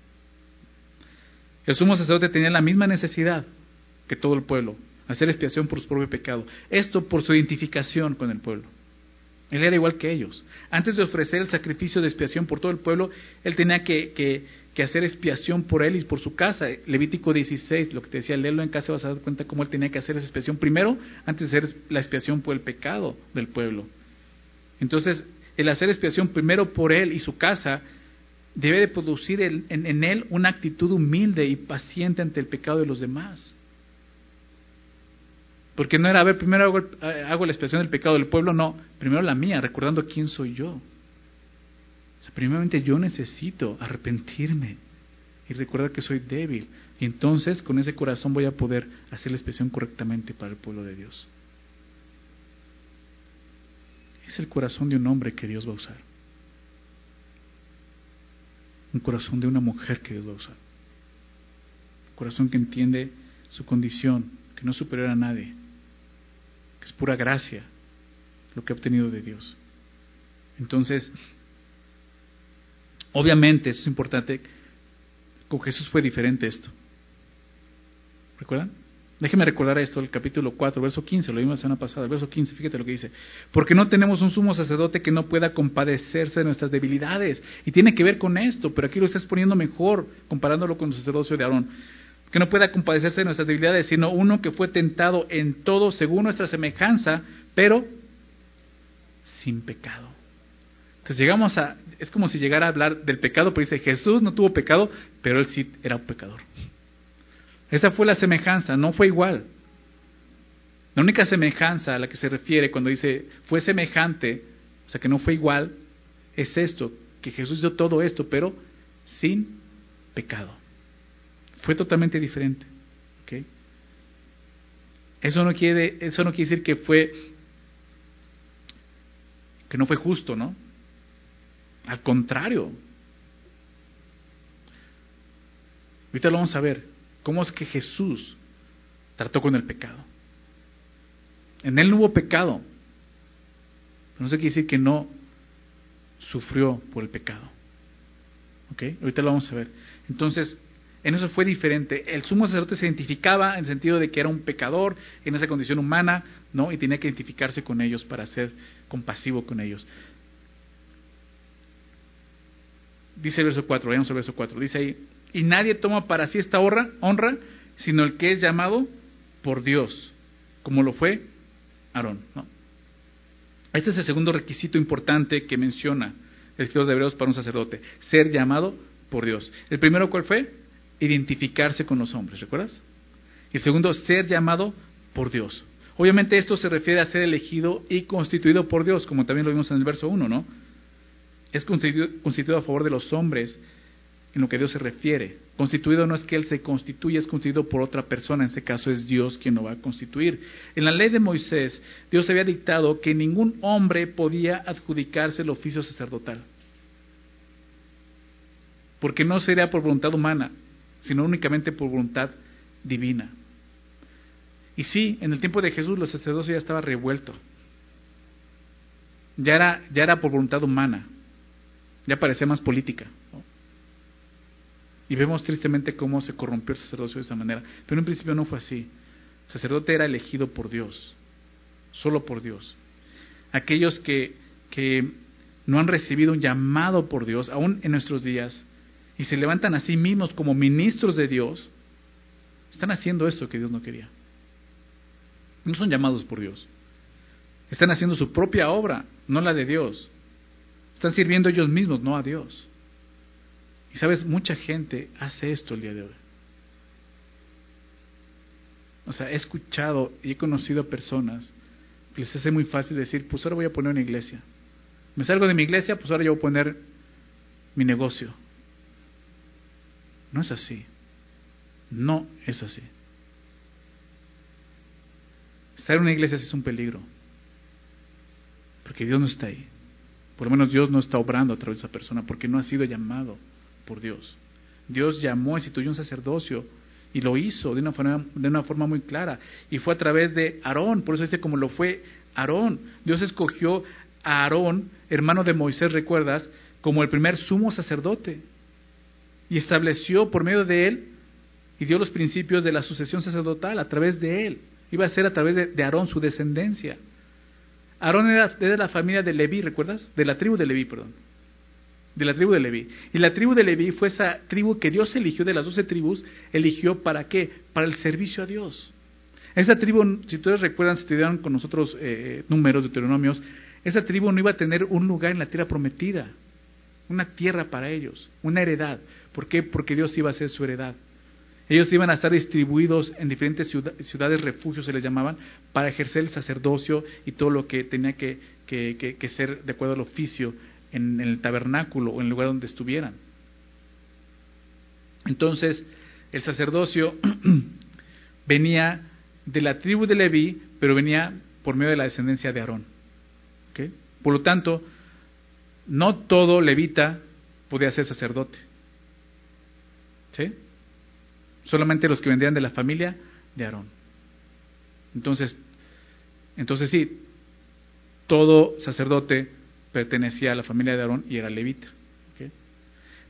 El sumo sacerdote tenía la misma necesidad que todo el pueblo, hacer expiación por su propio pecado. Esto por su identificación con el pueblo. Él era igual que ellos. Antes de ofrecer el sacrificio de expiación por todo el pueblo, él tenía que, hacer expiación por él y por su casa. Levítico 16, lo que te decía, leerlo en casa vas a dar cuenta cómo él tenía que hacer esa expiación primero, antes de hacer la expiación por el pecado del pueblo. Entonces, el hacer expiación primero por él y su casa debe de producir en, él una actitud humilde y paciente ante el pecado de los demás. Porque no era, a ver, primero hago, eh, hago, la expresión del pecado del pueblo, no, primero la mía, recordando quién soy yo. O sea, primeramente yo necesito arrepentirme y recordar que soy débil. Y entonces con ese corazón voy a poder hacer la expresión correctamente para el pueblo de Dios. Es el corazón de un hombre que Dios va a usar. Un corazón de una mujer que Dios va a usar. Un corazón que entiende su condición, que no es superior a nadie, es pura gracia lo que ha obtenido de Dios. Entonces, obviamente, eso es importante, con Jesús fue diferente esto. ¿Recuerdan? Déjeme recordar esto, el capítulo 4, verso 15, lo vimos la semana pasada, el verso 15, fíjate lo que dice. Porque no tenemos un sumo sacerdote que no pueda compadecerse de nuestras debilidades. Y tiene que ver con esto, pero aquí lo estás poniendo mejor, comparándolo con el sacerdocio de Aarón que no pueda compadecerse de nuestras debilidades, sino uno que fue tentado en todo según nuestra semejanza, pero sin pecado. Entonces llegamos a, es como si llegara a hablar del pecado, pero dice, Jesús no tuvo pecado, pero él sí era un pecador. Esa fue la semejanza, no fue igual. La única semejanza a la que se refiere cuando dice fue semejante, o sea que no fue igual, es esto, que Jesús hizo todo esto, pero sin pecado. Fue totalmente diferente. Eso, no quiere, eso no quiere decir que fue que no fue justo, ¿no? Al contrario. Ahorita lo vamos a ver. ¿Cómo es que Jesús trató con el pecado? En él no hubo pecado. Pero no se quiere decir que no sufrió por el pecado. ¿Ok? Ahorita lo vamos a ver. Entonces, en eso fue diferente. El sumo sacerdote se identificaba en el sentido de que era un pecador en esa condición humana, ¿no? Y tenía que identificarse con ellos para ser compasivo con ellos. Dice el verso 4, veamos el verso 4. Dice ahí, y nadie toma para sí esta honra, sino el que es llamado por Dios, como lo fue Aarón, ¿no? Este es el segundo requisito importante que menciona el escritor de Hebreos para un sacerdote, ser llamado por Dios. ¿El primero cuál fue? identificarse con los hombres, ¿recuerdas? El segundo, ser llamado por Dios. Obviamente esto se refiere a ser elegido y constituido por Dios, como también lo vimos en el verso 1, ¿no? Es constituido, a favor de los hombres en lo que Dios se refiere. Constituido no es que Él se constituye, es constituido por otra persona, en este caso es Dios quien lo va a constituir. En la ley de Moisés, Dios había dictado que ningún hombre podía adjudicarse el oficio sacerdotal, porque no sería por voluntad humana, sino únicamente por voluntad divina. Y sí, en el tiempo de Jesús los sacerdocio ya estaba revuelto. Ya era, ya era por voluntad humana. Ya parece más política. Y vemos tristemente cómo se corrompió el sacerdocio de esa manera. Pero en principio no fue así. El sacerdote era elegido por Dios, solo por Dios. Aquellos que, que no han recibido un llamado por Dios, aún en nuestros días, y se levantan a sí mismos como ministros de Dios, están haciendo esto que Dios no quería. No son llamados por Dios. Están haciendo su propia obra, no la de Dios. Están sirviendo ellos mismos, no a Dios. Y sabes, mucha gente hace esto el día de hoy. O sea, he escuchado y he conocido personas que les hace muy fácil decir, pues ahora voy a poner una iglesia. Me salgo de mi iglesia, pues ahora yo voy a poner mi negocio. No es así. No es así. Estar en una iglesia es un peligro. Porque Dios no está ahí. Por lo menos Dios no está obrando a través de esa persona porque no ha sido llamado por Dios. Dios llamó, instituyó un sacerdocio y lo hizo de una forma, de una forma muy clara. Y fue a través de Aarón, por eso dice como lo fue Aarón. Dios escogió a Aarón, hermano de Moisés, recuerdas, como el primer sumo sacerdote. Y estableció por medio de él y dio los principios de la sucesión sacerdotal a través de él. Iba a ser a través de, Aarón su descendencia. Aarón era de la familia de Leví, ¿recuerdas? De la tribu de Leví, perdón. De la tribu de Leví. Y la tribu de Leví fue esa tribu que Dios eligió de las doce tribus, eligió para qué? Para el servicio a Dios. Esa tribu, si ustedes recuerdan, si estudiaron con nosotros eh, números, deuteronomios, esa tribu no iba a tener un lugar en la tierra prometida, una tierra para ellos, una heredad. ¿Por qué? Porque Dios iba a ser su heredad. Ellos iban a estar distribuidos en diferentes ciudades, refugios se les llamaban, para ejercer el sacerdocio y todo lo que tenía que, ser de acuerdo al oficio en, el tabernáculo o en el lugar donde estuvieran. Entonces, el sacerdocio venía de la tribu de Leví, pero venía por medio de la descendencia de Aarón. Por lo tanto, no todo levita podía ser sacerdote. ¿Sí? solamente los que vendrían de la familia de Aarón. Entonces, entonces sí, todo sacerdote pertenecía a la familia de Aarón y era levita.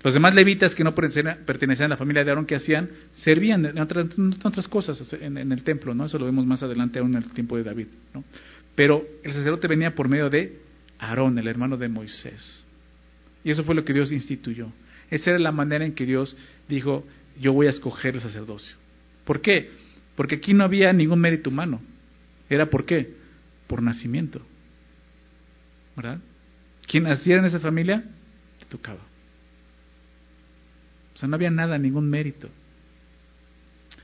Los demás levitas que no pertenecían a la familia de Aarón, ¿qué hacían? Servían en otras, cosas en, el templo, ¿no? Eso lo vemos más adelante aún en el tiempo de David, ¿no? Pero el sacerdote venía por medio de Aarón, el hermano de Moisés. Y eso fue lo que Dios instituyó. Esa era la manera en que Dios dijo, yo voy a escoger el sacerdocio. ¿Por qué? Porque aquí no había ningún mérito humano. ¿Era por qué? Por nacimiento. ¿Verdad? Quien naciera en esa familia, te tocaba. O sea, no había nada, ningún mérito.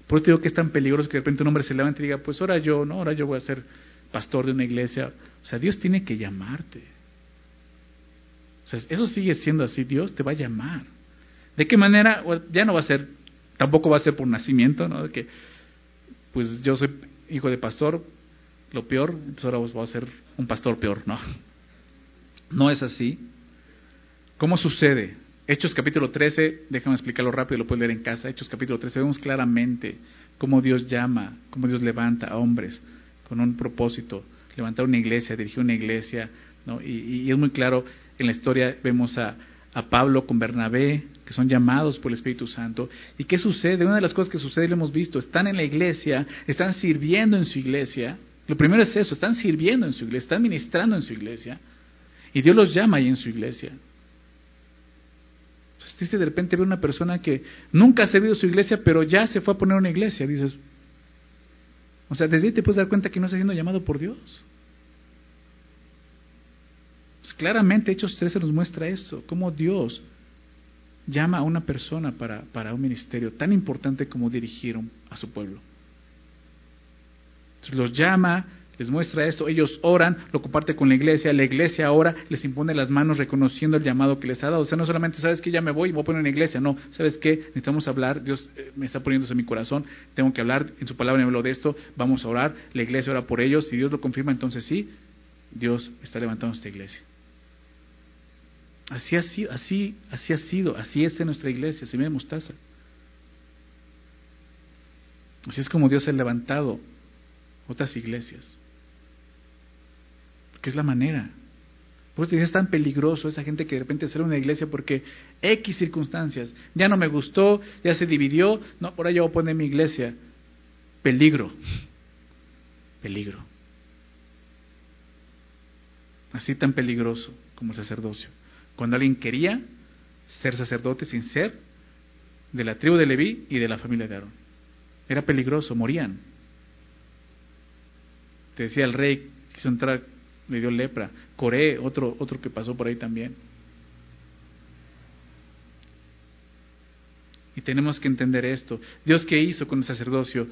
Por eso digo que es tan peligroso que de repente un hombre se levante y diga, pues ahora yo, no, ahora yo voy a ser pastor de una iglesia. O sea, Dios tiene que llamarte. O sea, eso sigue siendo así, Dios te va a llamar. ¿De qué manera? ya no va a ser Tampoco va a ser por nacimiento, ¿no? Que, pues yo soy hijo de pastor, lo peor, entonces ahora voy a ser un pastor peor, ¿no? No es así. ¿Cómo sucede? Hechos capítulo 13, déjame explicarlo rápido, lo puedes leer en casa. Hechos capítulo 13, vemos claramente cómo Dios llama, cómo Dios levanta a hombres con un propósito, levantar una iglesia, dirigir una iglesia, ¿no? y es muy claro, en la historia vemos a, a Pablo con Bernabé, que son llamados por el Espíritu Santo. ¿Y qué sucede? Una de las cosas que sucede, lo hemos visto, están en la iglesia, están sirviendo en su iglesia. Lo primero es eso, están sirviendo en su iglesia, están ministrando en su iglesia. Y Dios los llama ahí en su iglesia. Entonces, de repente ver una persona que nunca ha servido su iglesia, pero ya se fue a poner una iglesia. Dices, o sea, desde ahí te puedes dar cuenta que no está siendo llamado por Dios. Pues claramente Hechos 13 nos muestra eso, cómo Dios llama a una persona para, para un ministerio tan importante como dirigir a su pueblo. Entonces los llama, les muestra esto, ellos oran, lo comparte con la iglesia, la iglesia ora, les impone las manos reconociendo el llamado que les ha dado. O sea, no solamente sabes que ya me voy y voy a poner una iglesia, no, sabes que necesitamos hablar, Dios eh, me está poniendo en mi corazón, tengo que hablar, en su palabra me habló de esto, vamos a orar, la iglesia ora por ellos, si Dios lo confirma, entonces sí, Dios está levantando esta iglesia. Así ha sido, así, así ha sido, así es en nuestra iglesia, se me mostaza. Así es como Dios ha levantado otras iglesias. Porque es la manera. Por eso es tan peligroso esa gente que de repente sale una iglesia porque X circunstancias, ya no me gustó, ya se dividió, no, por ahí yo voy a poner mi iglesia. Peligro, peligro. Así tan peligroso como el sacerdocio. Cuando alguien quería ser sacerdote sin ser de la tribu de Leví y de la familia de Aarón. Era peligroso, morían. Te decía el rey, quiso entrar, le dio lepra. Coré, otro, otro que pasó por ahí también. Y tenemos que entender esto. Dios qué hizo con el sacerdocio?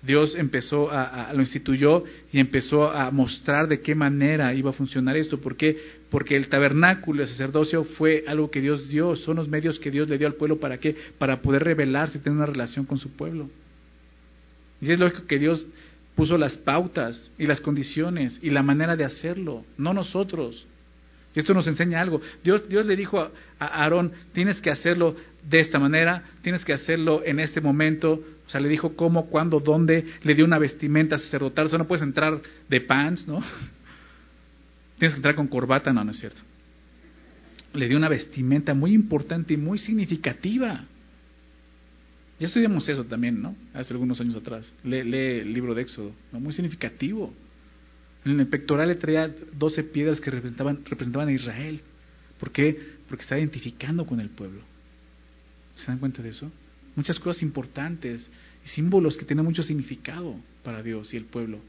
Dios empezó a, lo instituyó y empezó a mostrar de qué manera iba a funcionar esto. ¿Por qué? Porque el tabernáculo, el sacerdocio fue algo que Dios dio, son los medios que Dios le dio al pueblo para qué? Para poder revelarse y tener una relación con su pueblo. Y es lógico que Dios puso las pautas y las condiciones y la manera de hacerlo, no nosotros. Y esto nos enseña algo. Dios, Dios le dijo a, a Aarón, tienes que hacerlo de esta manera, tienes que hacerlo en este momento, o sea, le dijo cómo, cuándo, dónde, le dio una vestimenta sacerdotal. O sea, no puedes entrar de pants, ¿no? Tienes que entrar con corbata, no, no es cierto. Le dio una vestimenta muy importante y muy significativa. Ya estudiamos eso también, ¿no? Hace algunos años atrás. Lee, el libro de Éxodo, muy significativo. En el pectoral le traía 12 piedras que representaban, representaban a Israel. ¿Por qué? Porque está identificando con el pueblo. ¿Se dan cuenta de eso? muchas cosas importantes y símbolos que tienen mucho significado para Dios y el pueblo.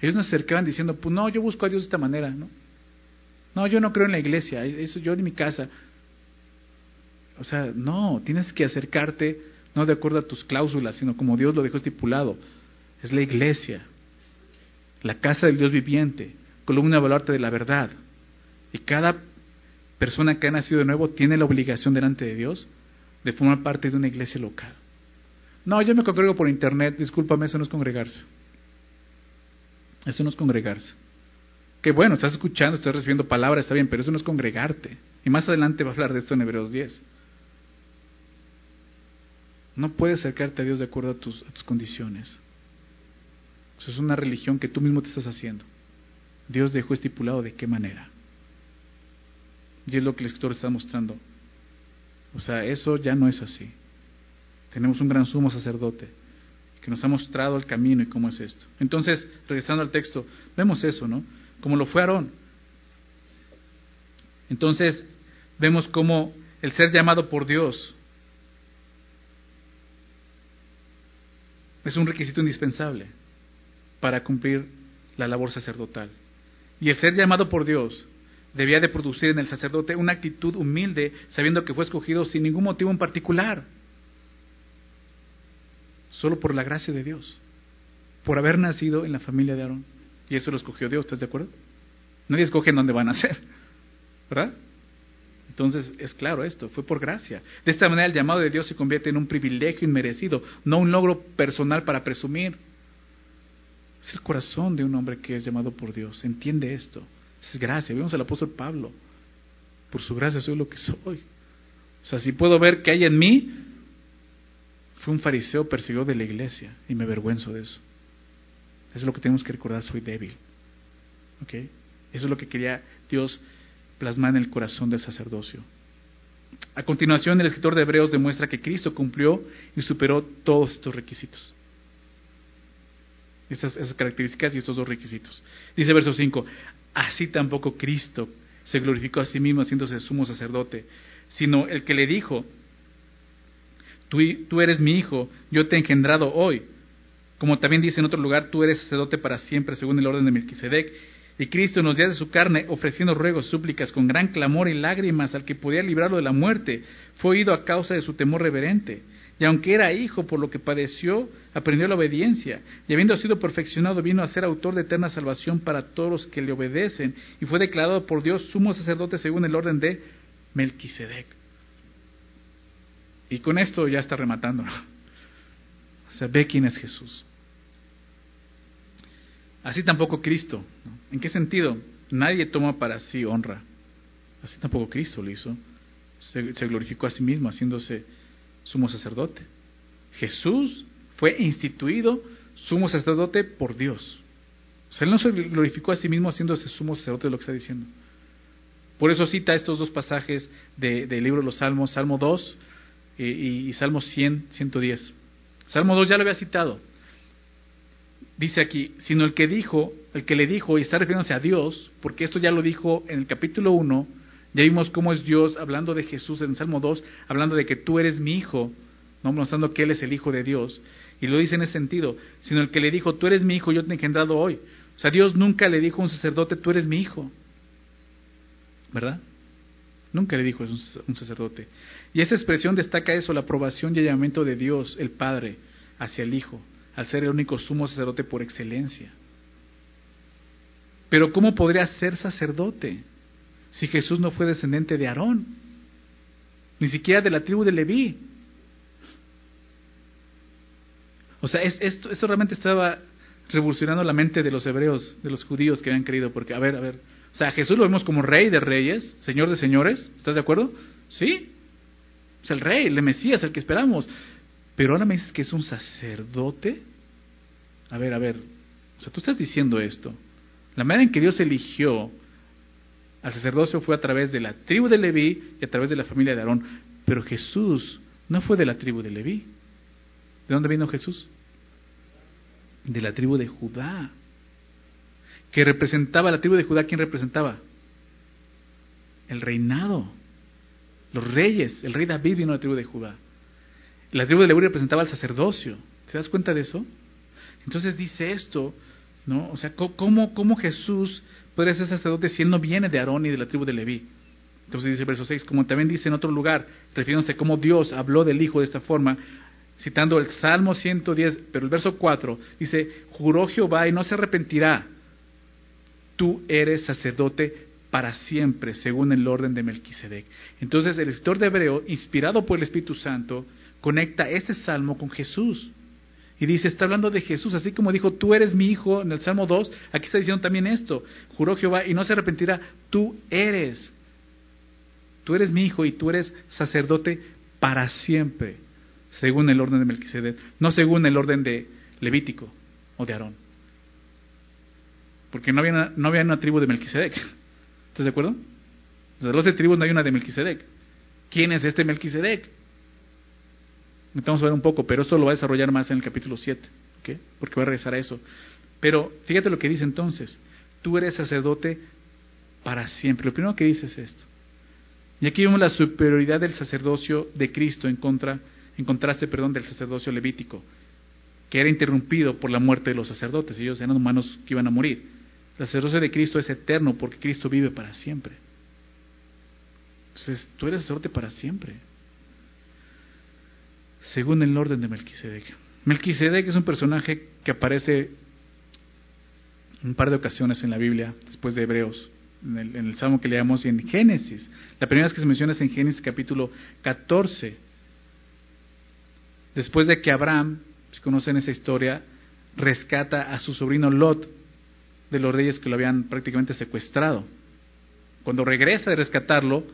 Ellos nos acercaban diciendo, pues no, yo busco a Dios de esta manera, ¿no? No, yo no creo en la iglesia, eso yo en mi casa. O sea, no, tienes que acercarte no de acuerdo a tus cláusulas, sino como Dios lo dejó estipulado. Es la iglesia, la casa del Dios viviente, columna baluarte de la verdad. Y cada persona que ha nacido de nuevo tiene la obligación delante de Dios de formar parte de una iglesia local. No, yo me congrego por internet, discúlpame, eso no es congregarse. Eso no es congregarse. Que bueno, estás escuchando, estás recibiendo palabras, está bien, pero eso no es congregarte. Y más adelante va a hablar de esto en Hebreos 10. No puedes acercarte a Dios de acuerdo a tus, condiciones. Eso es una religión que tú mismo te estás haciendo. Dios dejó estipulado de qué manera. Y es lo que el escritor está mostrando. O sea, eso ya no es así. Tenemos un gran sumo sacerdote que nos ha mostrado el camino y cómo es esto. Entonces, regresando al texto, vemos eso, ¿no? Como lo fue Aarón. Entonces, vemos cómo el ser llamado por Dios es un requisito indispensable para cumplir la labor sacerdotal. Y el ser llamado por Dios debía de producir en el sacerdote una actitud humilde, sabiendo que fue escogido sin ningún motivo en particular, solo por la gracia de Dios, por haber nacido en la familia de Aarón. Y eso lo escogió Dios, ¿estás de acuerdo? Nadie escoge en dónde van a nacer, ¿verdad? Entonces es claro esto, fue por gracia. De esta manera el llamado de Dios se convierte en un privilegio inmerecido, no un logro personal para presumir. Es el corazón de un hombre que es llamado por Dios, entiende esto. Es gracia. Vemos al apóstol Pablo. Por su gracia soy lo que soy. O sea, si puedo ver que hay en mí, fue un fariseo perseguido de la iglesia y me avergüenzo de eso. Eso es lo que tenemos que recordar, soy débil. ¿Ok? Eso es lo que quería Dios plasmar en el corazón del sacerdocio. A continuación, el escritor de Hebreos demuestra que Cristo cumplió y superó todos estos requisitos. Esas características y estos dos requisitos. Dice verso 5, así tampoco Cristo se glorificó a sí mismo haciéndose sumo sacerdote, sino el que le dijo, tú, tú eres mi hijo, yo te he engendrado hoy. Como también dice en otro lugar, tú eres sacerdote para siempre según el orden de Melquisedec. Y Cristo nos dio de su carne, ofreciendo ruegos, súplicas, con gran clamor y lágrimas al que podía librarlo de la muerte, fue oído a causa de su temor reverente. Y aunque era hijo por lo que padeció, aprendió la obediencia. Y habiendo sido perfeccionado, vino a ser autor de eterna salvación para todos los que le obedecen. Y fue declarado por Dios sumo sacerdote según el orden de Melquisedec. Y con esto ya está rematando. O sea, ve quién es Jesús. Así tampoco Cristo. ¿En qué sentido? Nadie toma para sí honra. Así tampoco Cristo lo hizo. Se, glorificó a sí mismo haciéndose sumo sacerdote. Jesús fue instituido sumo sacerdote por Dios. O sea, él no se glorificó a sí mismo haciéndose sumo sacerdote de lo que está diciendo. Por eso cita estos dos pasajes del libro de los Salmos, Salmo 2 y, y Salmo 100, 110. Salmo 2 ya lo había citado. Dice aquí, sino el que dijo, el que le dijo, y está refiriéndose a Dios, porque esto ya lo dijo en el capítulo 1, ya vimos cómo es Dios hablando de Jesús en Salmo 2, hablando de que tú eres mi hijo, no mostrando que Él es el Hijo de Dios. Y lo dice en ese sentido, sino el que le dijo, tú eres mi hijo, yo te he engendrado hoy. O sea, Dios nunca le dijo a un sacerdote, tú eres mi hijo. ¿Verdad? Nunca le dijo a un sacerdote. Y esa expresión destaca eso, la aprobación y el llamamiento de Dios, el Padre, hacia el Hijo, al ser el único sumo sacerdote por excelencia. Pero ¿cómo podría ser sacerdote si Jesús no fue descendiente de Aarón? Ni siquiera de la tribu de Leví. O sea, esto, esto realmente estaba revolucionando la mente de los hebreos, de los judíos que habían creído, porque, a ver, a ver, o sea, Jesús lo vemos como rey de reyes, señor de señores, ¿estás de acuerdo? Sí, es el rey, el Mesías, el que esperamos. Pero ahora me dices que es un sacerdote. A ver, a ver, o sea, tú estás diciendo esto. La manera en que Dios eligió al sacerdocio fue a través de la tribu de Leví y a través de la familia de Aarón. Pero Jesús no fue de la tribu de Leví. ¿De dónde vino Jesús? De la tribu de Judá. Que representaba la tribu de Judá, ¿quién representaba? El reinado. Los reyes. El rey David vino de la tribu de Judá. La tribu de Leví representaba al sacerdocio. ¿Te das cuenta de eso? Entonces dice esto, ¿no? O sea, ¿cómo, cómo Jesús puede ser sacerdote si él no viene de Aarón y de la tribu de Leví? Entonces dice el verso 6, como también dice en otro lugar, refiriéndose a cómo Dios habló del Hijo de esta forma, citando el Salmo 110, pero el verso 4 dice, juró Jehová y no se arrepentirá, tú eres sacerdote para siempre, según el orden de Melquisedec. Entonces el escritor de Hebreo, inspirado por el Espíritu Santo, conecta ese salmo con Jesús. Y dice, está hablando de Jesús, así como dijo, tú eres mi hijo en el Salmo 2, aquí está diciendo también esto, juró Jehová y no se arrepentirá, tú eres, tú eres mi hijo y tú eres sacerdote para siempre según el orden de Melquisedec, no según el orden de Levítico o de Aarón. Porque no había una, no había una tribu de Melquisedec. ¿Estás de acuerdo? De las doce tribus no hay una de Melquisedec. ¿Quién es este Melquisedec? A ver un poco, pero eso lo va a desarrollar más en el capítulo 7, ¿okay? porque va a regresar a eso. Pero fíjate lo que dice entonces, tú eres sacerdote para siempre. Lo primero que dice es esto. Y aquí vemos la superioridad del sacerdocio de Cristo en contra en contraste, perdón, del sacerdocio levítico, que era interrumpido por la muerte de los sacerdotes, ellos eran humanos que iban a morir. El sacerdocio de Cristo es eterno porque Cristo vive para siempre. Entonces, tú eres sacerdote para siempre. Según el orden de Melquisedec. Melquisedec es un personaje que aparece un par de ocasiones en la Biblia, después de Hebreos, en el, en el salmo que leamos y en Génesis. La primera vez que se menciona es en Génesis capítulo 14 Después de que Abraham, si conocen esa historia, rescata a su sobrino Lot de los reyes que lo habían prácticamente secuestrado. Cuando regresa de rescatarlo,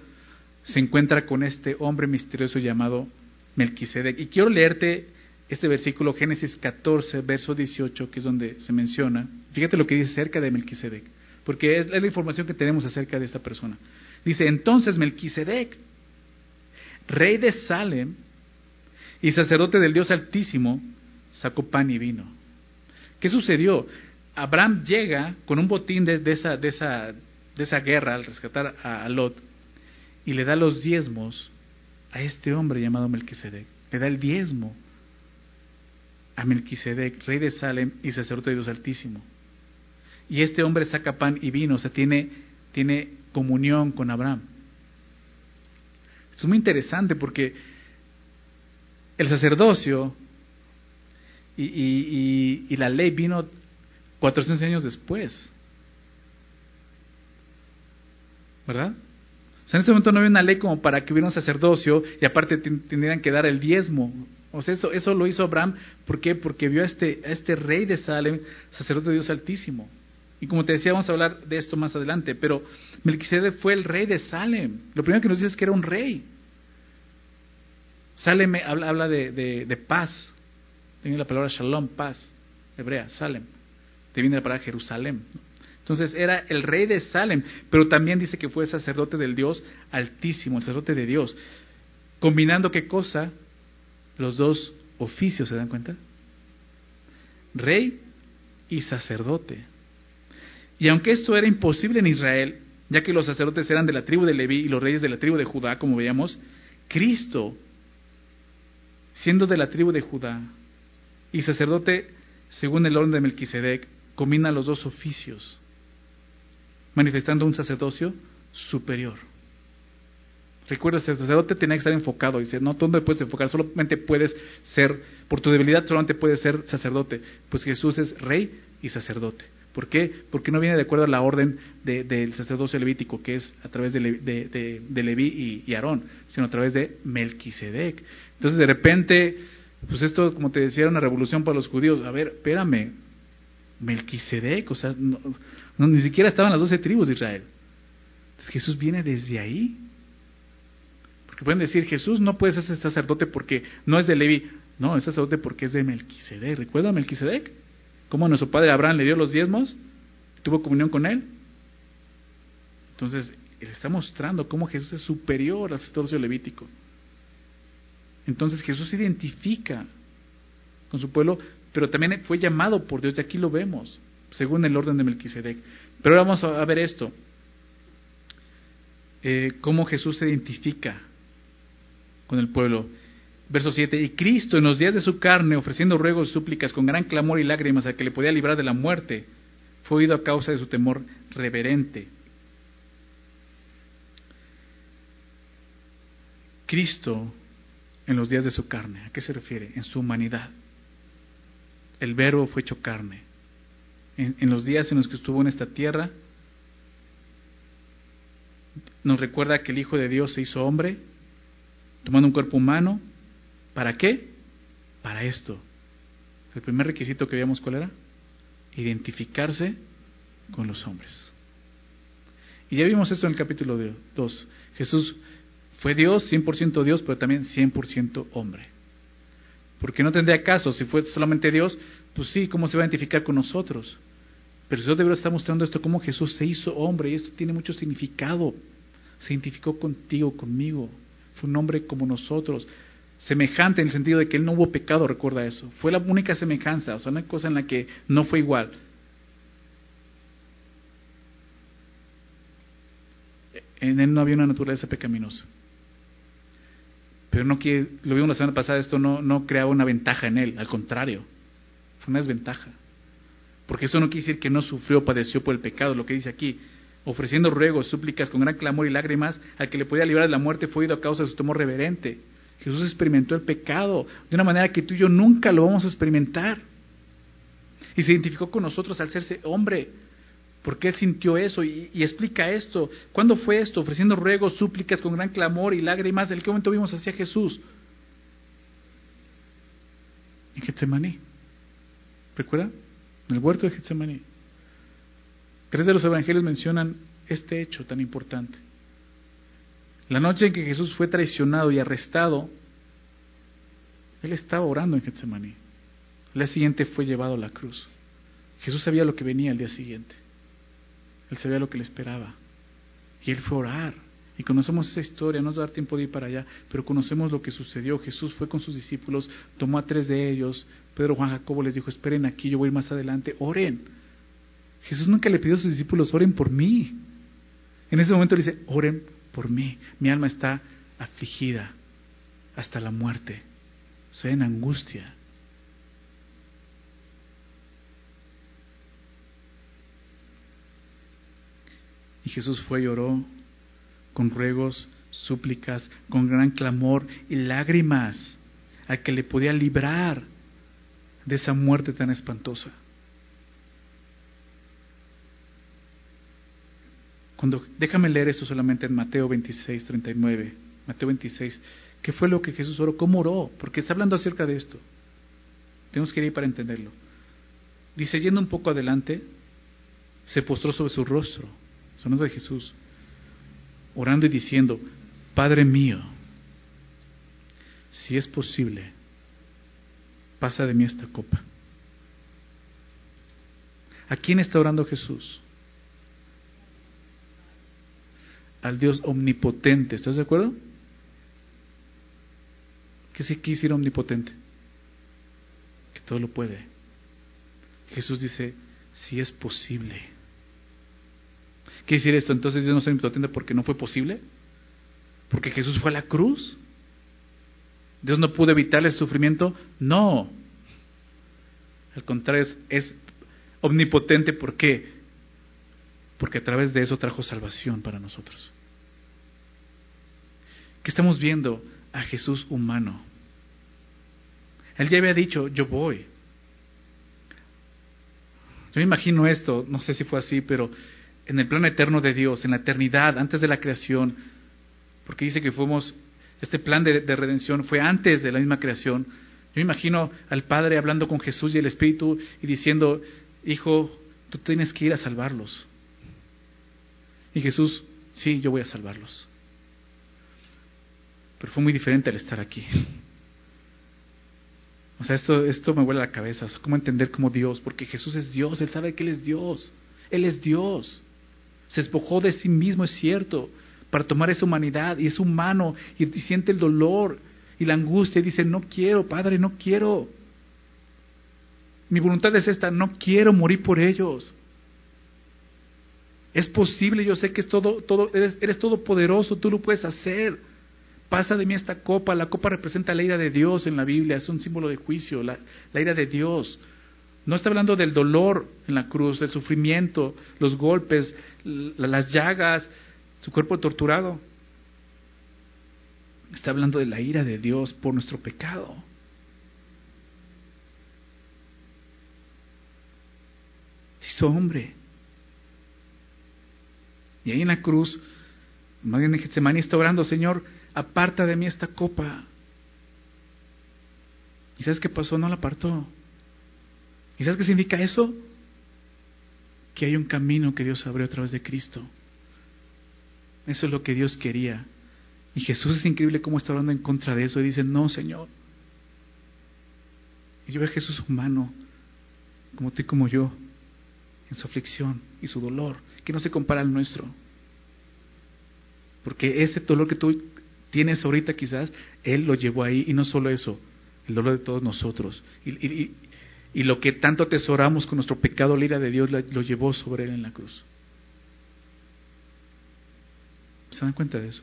se encuentra con este hombre misterioso llamado Melquisedec. Y quiero leerte este versículo, Génesis 14, verso 18, que es donde se menciona. Fíjate lo que dice acerca de Melquisedec, porque es, la información que tenemos acerca de esta persona. Dice, entonces Melquisedec, rey de Salem, y sacerdote del Dios Altísimo, sacó pan y vino. ¿Qué sucedió? Abraham llega con un botín de, esa, de, esa, de esa guerra al rescatar a, Lot y le da los diezmos a este hombre llamado Melquisedec. Le da el diezmo a Melquisedec, rey de Salem y sacerdote de Dios Altísimo. Y este hombre saca pan y vino, o sea, tiene, tiene comunión con Abraham. Es muy interesante porque el sacerdocio y, la ley vino 400 años después. ¿Verdad? O sea, en este momento no había una ley como para que hubiera un sacerdocio y aparte tendrían que dar el diezmo. O sea, eso, eso lo hizo Abraham. ¿Por qué? Porque vio a este, a este rey de Salem, sacerdote de Dios Altísimo. Y como te decía, vamos a hablar de esto más adelante. Pero Melquisedec fue el rey de Salem. Lo primero que nos dice es que era un rey. Salem habla, habla de, de, paz. Tiene la palabra shalom, paz, hebrea, Salem. Te viene la palabra Jerusalén. Entonces era el rey de Salem, pero también dice que fue sacerdote del Dios altísimo, el sacerdote de Dios. Combinando qué cosa? Los dos oficios, ¿se dan cuenta? Rey y sacerdote. Y aunque esto era imposible en Israel, ya que los sacerdotes eran de la tribu de Leví y los reyes de la tribu de Judá, como veíamos, Cristo, siendo de la tribu de Judá y sacerdote según el orden de Melquisedec, combina los dos oficios manifestando un sacerdocio superior. Recuerda, el sacerdote tenía que estar enfocado. Dice, no, tú no puedes enfocar, solamente puedes ser, por tu debilidad solamente puedes ser sacerdote. Pues Jesús es rey y sacerdote. ¿Por qué? Porque no viene de acuerdo a la orden del sacerdocio levítico, que es a través de, de, Leví y, Aarón, sino a través de Melquisedec. Entonces, de repente, pues esto, como te decía, era una revolución para los judíos. A ver, espérame, Melquisedec, o sea, no, ni siquiera estaban las doce tribus de Israel. Entonces Jesús viene desde ahí. Porque pueden decir, Jesús no puede ser sacerdote porque no es de Levi. No, es sacerdote porque es de Melquisedec. ¿Recuerda Melquisedec? ¿Cómo nuestro padre Abraham le dio los diezmos? ¿Tuvo comunión con él? Entonces, él está mostrando cómo Jesús es superior al sacerdocio levítico. Entonces Jesús se identifica con su pueblo, pero también fue llamado por Dios, y aquí lo vemos según el orden de Melquisedec. Pero ahora vamos a ver esto, eh, cómo Jesús se identifica con el pueblo. Verso 7, y Cristo en los días de su carne, ofreciendo ruegos y súplicas con gran clamor y lágrimas a que le podía librar de la muerte, fue oído a causa de su temor reverente. Cristo en los días de su carne, ¿a qué se refiere? En su humanidad. El verbo fue hecho carne en, los días en los que estuvo en esta tierra, nos recuerda que el Hijo de Dios se hizo hombre, tomando un cuerpo humano. ¿Para qué? Para esto. El primer requisito que veíamos, ¿cuál era? Identificarse con los hombres. Y ya vimos eso en el capítulo 2. Jesús fue Dios, 100% Dios, pero también 100% hombre. Porque no tendría caso, si fue solamente Dios, pues sí, ¿cómo se va a identificar con nosotros? Pero Dios debería estar mostrando esto, cómo Jesús se hizo hombre, y esto tiene mucho significado. Se identificó contigo, conmigo. Fue un hombre como nosotros. Semejante en el sentido de que él no hubo pecado, recuerda eso. Fue la única semejanza, o sea, una cosa en la que no fue igual. En él no había una naturaleza pecaminosa. Pero no quiere, lo vimos la semana pasada, esto no, no creaba una ventaja en él, al contrario fue una desventaja. Porque eso no quiere decir que no sufrió, padeció por el pecado, lo que dice aquí. Ofreciendo ruegos, súplicas con gran clamor y lágrimas, al que le podía librar de la muerte fue ido a causa de su temor reverente. Jesús experimentó el pecado de una manera que tú y yo nunca lo vamos a experimentar. Y se identificó con nosotros al serse hombre, porque él sintió eso y, explica esto. ¿Cuándo fue esto? Ofreciendo ruegos, súplicas con gran clamor y lágrimas. ¿En qué momento vimos hacia Jesús? En Getsemaní. ¿Recuerda? En el huerto de Getsemaní. Tres de los evangelios mencionan este hecho tan importante. La noche en que Jesús fue traicionado y arrestado, él estaba orando en Getsemaní. El día siguiente fue llevado a la cruz. Jesús sabía lo que venía el día siguiente. Él sabía lo que le esperaba. Y él fue a orar. Y conocemos esa historia, no nos va a dar tiempo de ir para allá, pero conocemos lo que sucedió. Jesús fue con sus discípulos, tomó a tres de ellos, Pedro, Juan, Jacobo les dijo, esperen aquí, yo voy más adelante, oren. Jesús nunca le pidió a sus discípulos, oren por mí. En ese momento le dice, oren por mí, mi alma está afligida hasta la muerte, soy en angustia. Y Jesús fue y oró con ruegos, súplicas, con gran clamor y lágrimas, al que le podía librar de esa muerte tan espantosa. Cuando, déjame leer esto solamente en Mateo 26, 39. Mateo 26. ¿Qué fue lo que Jesús oró? ¿Cómo oró? Porque está hablando acerca de esto. Tenemos que ir para entenderlo. Dice, yendo un poco adelante, se postró sobre su rostro, sonando de Jesús, orando y diciendo, Padre mío, si es posible, pasa de mí esta copa. ¿A quién está orando Jesús? al Dios omnipotente. ¿Estás de acuerdo? ¿Qué se decir omnipotente? Que todo lo puede. Jesús dice, si es posible. ¿Qué decir esto? Entonces Dios no es omnipotente porque no fue posible. Porque Jesús fue a la cruz. Dios no pudo evitarle el sufrimiento. No. Al contrario, es, es omnipotente. ¿Por qué? Porque a través de eso trajo salvación para nosotros. ¿Qué estamos viendo? A Jesús humano. Él ya había dicho, yo voy. Yo me imagino esto, no sé si fue así, pero en el plano eterno de Dios, en la eternidad, antes de la creación, porque dice que fuimos, este plan de, de, redención fue antes de la misma creación. Yo me imagino al Padre hablando con Jesús y el Espíritu y diciendo, hijo, tú tienes que ir a salvarlos. Y Jesús, sí, yo voy a salvarlos. Pero fue muy diferente al estar aquí. O sea, esto, esto me vuela la cabeza. ¿Cómo entender como Dios? Porque Jesús es Dios, Él sabe que Él es Dios. Él es Dios. Se despojó de sí mismo, es cierto, para tomar esa humanidad y es humano y, siente el dolor y la angustia y dice, no quiero, Padre, no quiero. Mi voluntad es esta, no quiero morir por ellos. Es posible, yo sé que es todo, todo, eres, eres todopoderoso, tú lo puedes hacer. Pasa de mí esta copa, la copa representa la ira de Dios en la Biblia, es un símbolo de juicio, la ira de Dios. No está hablando del dolor en la cruz, del sufrimiento, los golpes, las llagas, su cuerpo torturado. Está hablando de la ira de Dios por nuestro pecado. hizo hombre. Y ahí en la cruz, más bien en está orando, Señor, aparta de mí esta copa. ¿Y sabes qué pasó? No la apartó. ¿Y sabes qué significa eso? Que hay un camino que Dios abrió a través de Cristo. Eso es lo que Dios quería. Y Jesús es increíble cómo está hablando en contra de eso y dice, no, Señor. Y yo veo a Jesús humano, como tú y como yo, en su aflicción y su dolor, que no se compara al nuestro. Porque ese dolor que tú tienes ahorita quizás, Él lo llevó ahí y no solo eso, el dolor de todos nosotros. Y, y lo que tanto atesoramos con nuestro pecado, la ira de Dios, lo llevó sobre Él en la cruz. ¿Se dan cuenta de eso?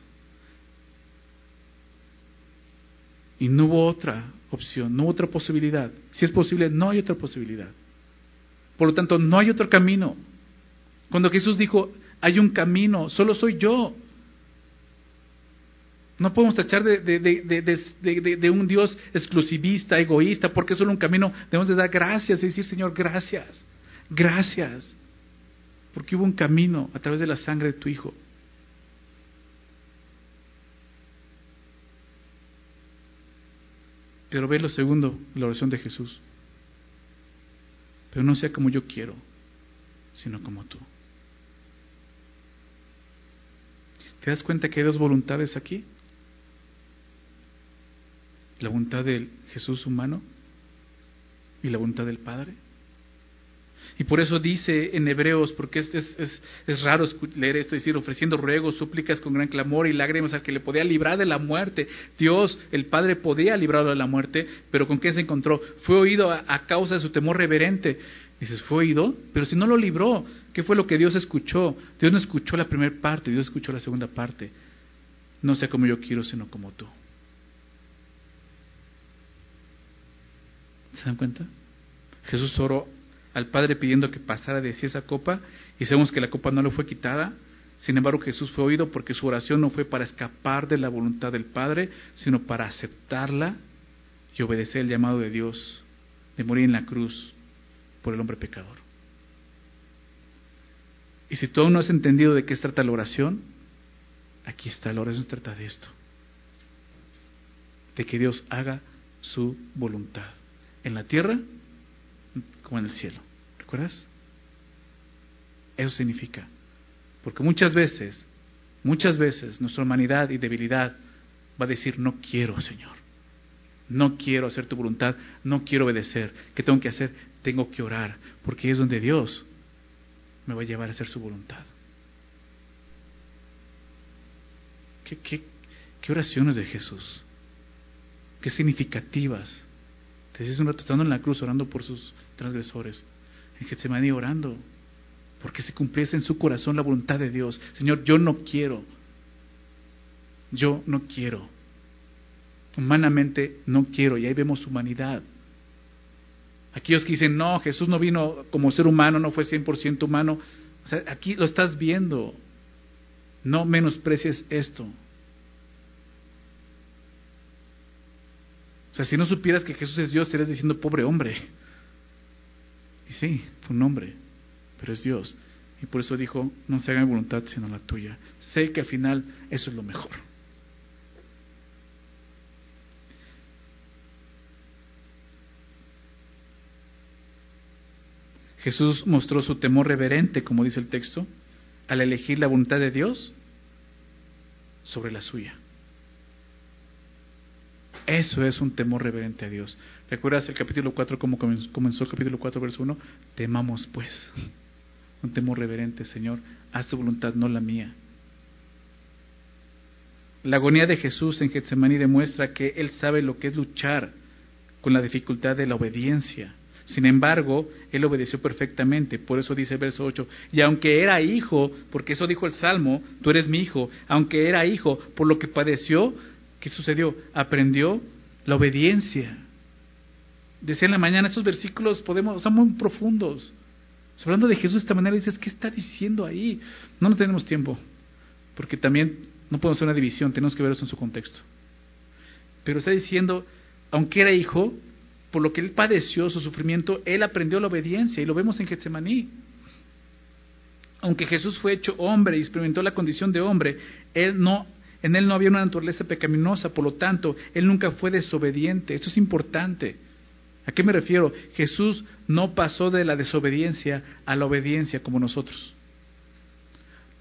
Y no hubo otra opción, no hubo otra posibilidad. Si es posible, no hay otra posibilidad. Por lo tanto, no hay otro camino. Cuando Jesús dijo, hay un camino, solo soy yo. No podemos tachar de, un Dios exclusivista, egoísta, porque es solo un camino. Debemos de dar gracias y decir, Señor, gracias, gracias, porque hubo un camino a través de la sangre de tu Hijo. Pero ve lo segundo, la oración de Jesús. Pero no sea como yo quiero, sino como tú. ¿Te das cuenta que hay dos voluntades aquí? La voluntad del Jesús humano y la voluntad del Padre. Y por eso dice en Hebreos, porque es, es, es, raro leer esto, decir, ofreciendo ruegos, súplicas con gran clamor y lágrimas al que le podía librar de la muerte. Dios, el Padre, podía librarlo de la muerte, pero ¿con qué se encontró? Fue oído a, a causa de su temor reverente. Dices, ¿fue oído? Pero si no lo libró, ¿qué fue lo que Dios escuchó? Dios no escuchó la primera parte, Dios escuchó la segunda parte. No sea como yo quiero, sino como tú. ¿Se dan cuenta? Jesús oró al Padre pidiendo que pasara de sí esa copa y sabemos que la copa no le fue quitada. Sin embargo, Jesús fue oído porque su oración no fue para escapar de la voluntad del Padre, sino para aceptarla y obedecer el llamado de Dios de morir en la cruz por el hombre pecador. Y si tú aún no has entendido de qué trata la oración, aquí está, la oración se trata de esto, de que Dios haga su voluntad en la tierra como en el cielo. ¿Recuerdas? Eso significa. Porque muchas veces, muchas veces nuestra humanidad y debilidad va a decir, no quiero, Señor. No quiero hacer tu voluntad, no quiero obedecer. ¿Qué tengo que hacer? Tengo que orar, porque es donde Dios me va a llevar a hacer su voluntad. qué, qué, qué oraciones de Jesús, qué significativas. Dices un rato estando en la cruz orando por sus transgresores, en Getsemaní orando, porque se cumpliese en su corazón la voluntad de Dios. Señor, yo no quiero, yo no quiero. Humanamente no quiero, y ahí vemos humanidad. Aquellos que dicen, no, Jesús no vino como ser humano, no fue 100% humano. O sea, aquí lo estás viendo. No menosprecies esto. O sea, si no supieras que Jesús es Dios, estarías diciendo, pobre hombre. Y sí, fue un hombre, pero es Dios. Y por eso dijo, no se haga mi voluntad sino la tuya. Sé que al final eso es lo mejor. Jesús mostró su temor reverente, como dice el texto, al elegir la voluntad de Dios sobre la suya. Eso es un temor reverente a Dios. ¿Recuerdas el capítulo 4, cómo comenzó el capítulo 4, verso 1? Temamos pues. Un temor reverente, Señor. Haz tu voluntad, no la mía. La agonía de Jesús en Getsemaní demuestra que Él sabe lo que es luchar con la dificultad de la obediencia. Sin embargo, Él obedeció perfectamente. Por eso dice verso 8, y aunque era hijo, porque eso dijo el Salmo, tú eres mi hijo, aunque era hijo, por lo que padeció, ¿Qué sucedió? Aprendió la obediencia. Decía en la mañana, estos versículos podemos, son muy profundos. Hablando de Jesús de esta manera, dices, ¿qué está diciendo ahí? No, no tenemos tiempo, porque también no podemos hacer una división, tenemos que ver eso en su contexto. Pero está diciendo, aunque era hijo, por lo que él padeció, su sufrimiento, él aprendió la obediencia, y lo vemos en Getsemaní. Aunque Jesús fue hecho hombre y experimentó la condición de hombre, él no en él no había una naturaleza pecaminosa, por lo tanto, él nunca fue desobediente. Eso es importante. ¿A qué me refiero? Jesús no pasó de la desobediencia a la obediencia como nosotros.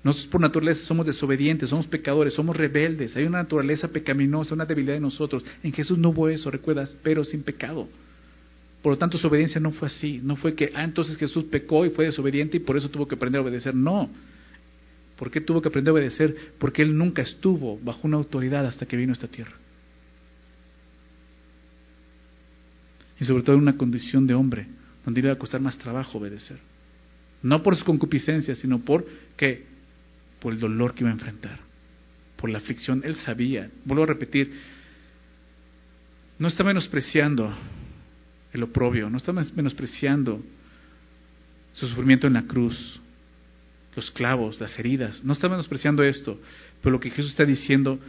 Nosotros por naturaleza somos desobedientes, somos pecadores, somos rebeldes. Hay una naturaleza pecaminosa, una debilidad en nosotros. En Jesús no hubo eso, recuerdas, pero sin pecado. Por lo tanto, su obediencia no fue así. No fue que, ah, entonces Jesús pecó y fue desobediente y por eso tuvo que aprender a obedecer. No. ¿Por qué tuvo que aprender a obedecer? Porque él nunca estuvo bajo una autoridad hasta que vino a esta tierra. Y sobre todo en una condición de hombre, donde le iba a costar más trabajo obedecer. No por su concupiscencia, sino por que por el dolor que iba a enfrentar, por la aflicción. Él sabía, vuelvo a repetir, no está menospreciando el oprobio, no está menospreciando su sufrimiento en la cruz, los clavos, las heridas. No está menospreciando esto, pero lo que Jesús está diciendo,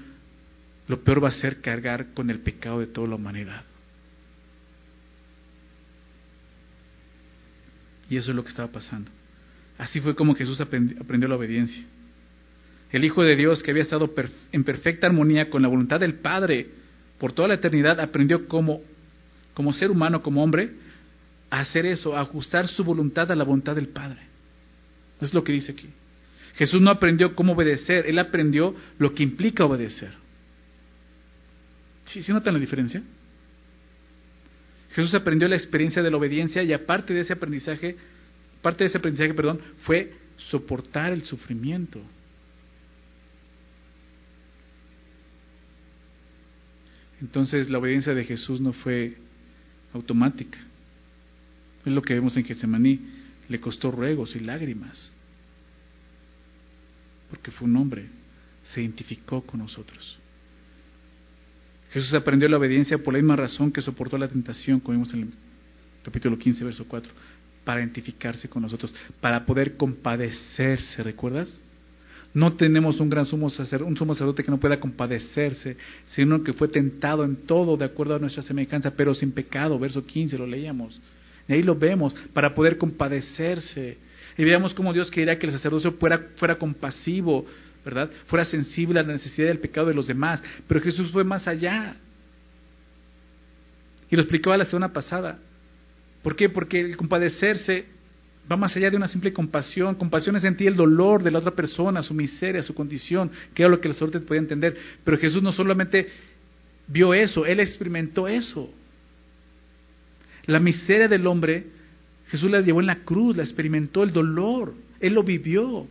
lo peor va a ser cargar con el pecado de toda la humanidad. Y eso es lo que estaba pasando. Así fue como Jesús aprendió la obediencia. El Hijo de Dios, que había estado en perfecta armonía con la voluntad del Padre por toda la eternidad, aprendió como, como ser humano, como hombre, a hacer eso, a ajustar su voluntad a la voluntad del Padre. Es lo que dice aquí. Jesús no aprendió cómo obedecer, él aprendió lo que implica obedecer. ¿Sí, ¿Sí notan la diferencia? Jesús aprendió la experiencia de la obediencia y aparte de ese aprendizaje, parte de ese aprendizaje, perdón, fue soportar el sufrimiento. Entonces la obediencia de Jesús no fue automática. Es lo que vemos en Getsemaní le costó ruegos y lágrimas, porque fue un hombre, se identificó con nosotros. Jesús aprendió la obediencia por la misma razón que soportó la tentación, como vimos en el capítulo 15, verso 4, para identificarse con nosotros, para poder compadecerse, ¿recuerdas? No tenemos un gran sumo sacerdote, un sumo sacerdote que no pueda compadecerse, sino que fue tentado en todo de acuerdo a nuestra semejanza, pero sin pecado, verso 15 lo leíamos. Y ahí lo vemos, para poder compadecerse. Y veamos cómo Dios quería que el sacerdocio fuera, fuera compasivo, ¿verdad? Fuera sensible a la necesidad del pecado de los demás. Pero Jesús fue más allá. Y lo explicaba la semana pasada. ¿Por qué? Porque el compadecerse va más allá de una simple compasión. Compasión es sentir el dolor de la otra persona, su miseria, su condición, que era lo que el sacerdote podía entender. Pero Jesús no solamente vio eso, él experimentó eso. La miseria del hombre, Jesús la llevó en la cruz, la experimentó el dolor, Él lo vivió.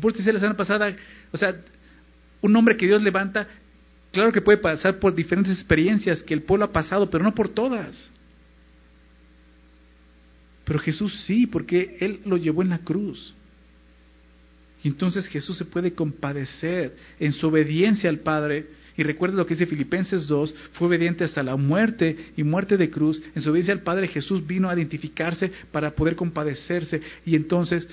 Por eso decía la semana pasada, o sea, un hombre que Dios levanta, claro que puede pasar por diferentes experiencias que el pueblo ha pasado, pero no por todas. Pero Jesús sí, porque Él lo llevó en la cruz. Y entonces Jesús se puede compadecer en su obediencia al Padre. Y recuerda lo que dice Filipenses 2, fue obediente hasta la muerte y muerte de cruz. En su obediencia al Padre Jesús vino a identificarse para poder compadecerse. Y entonces,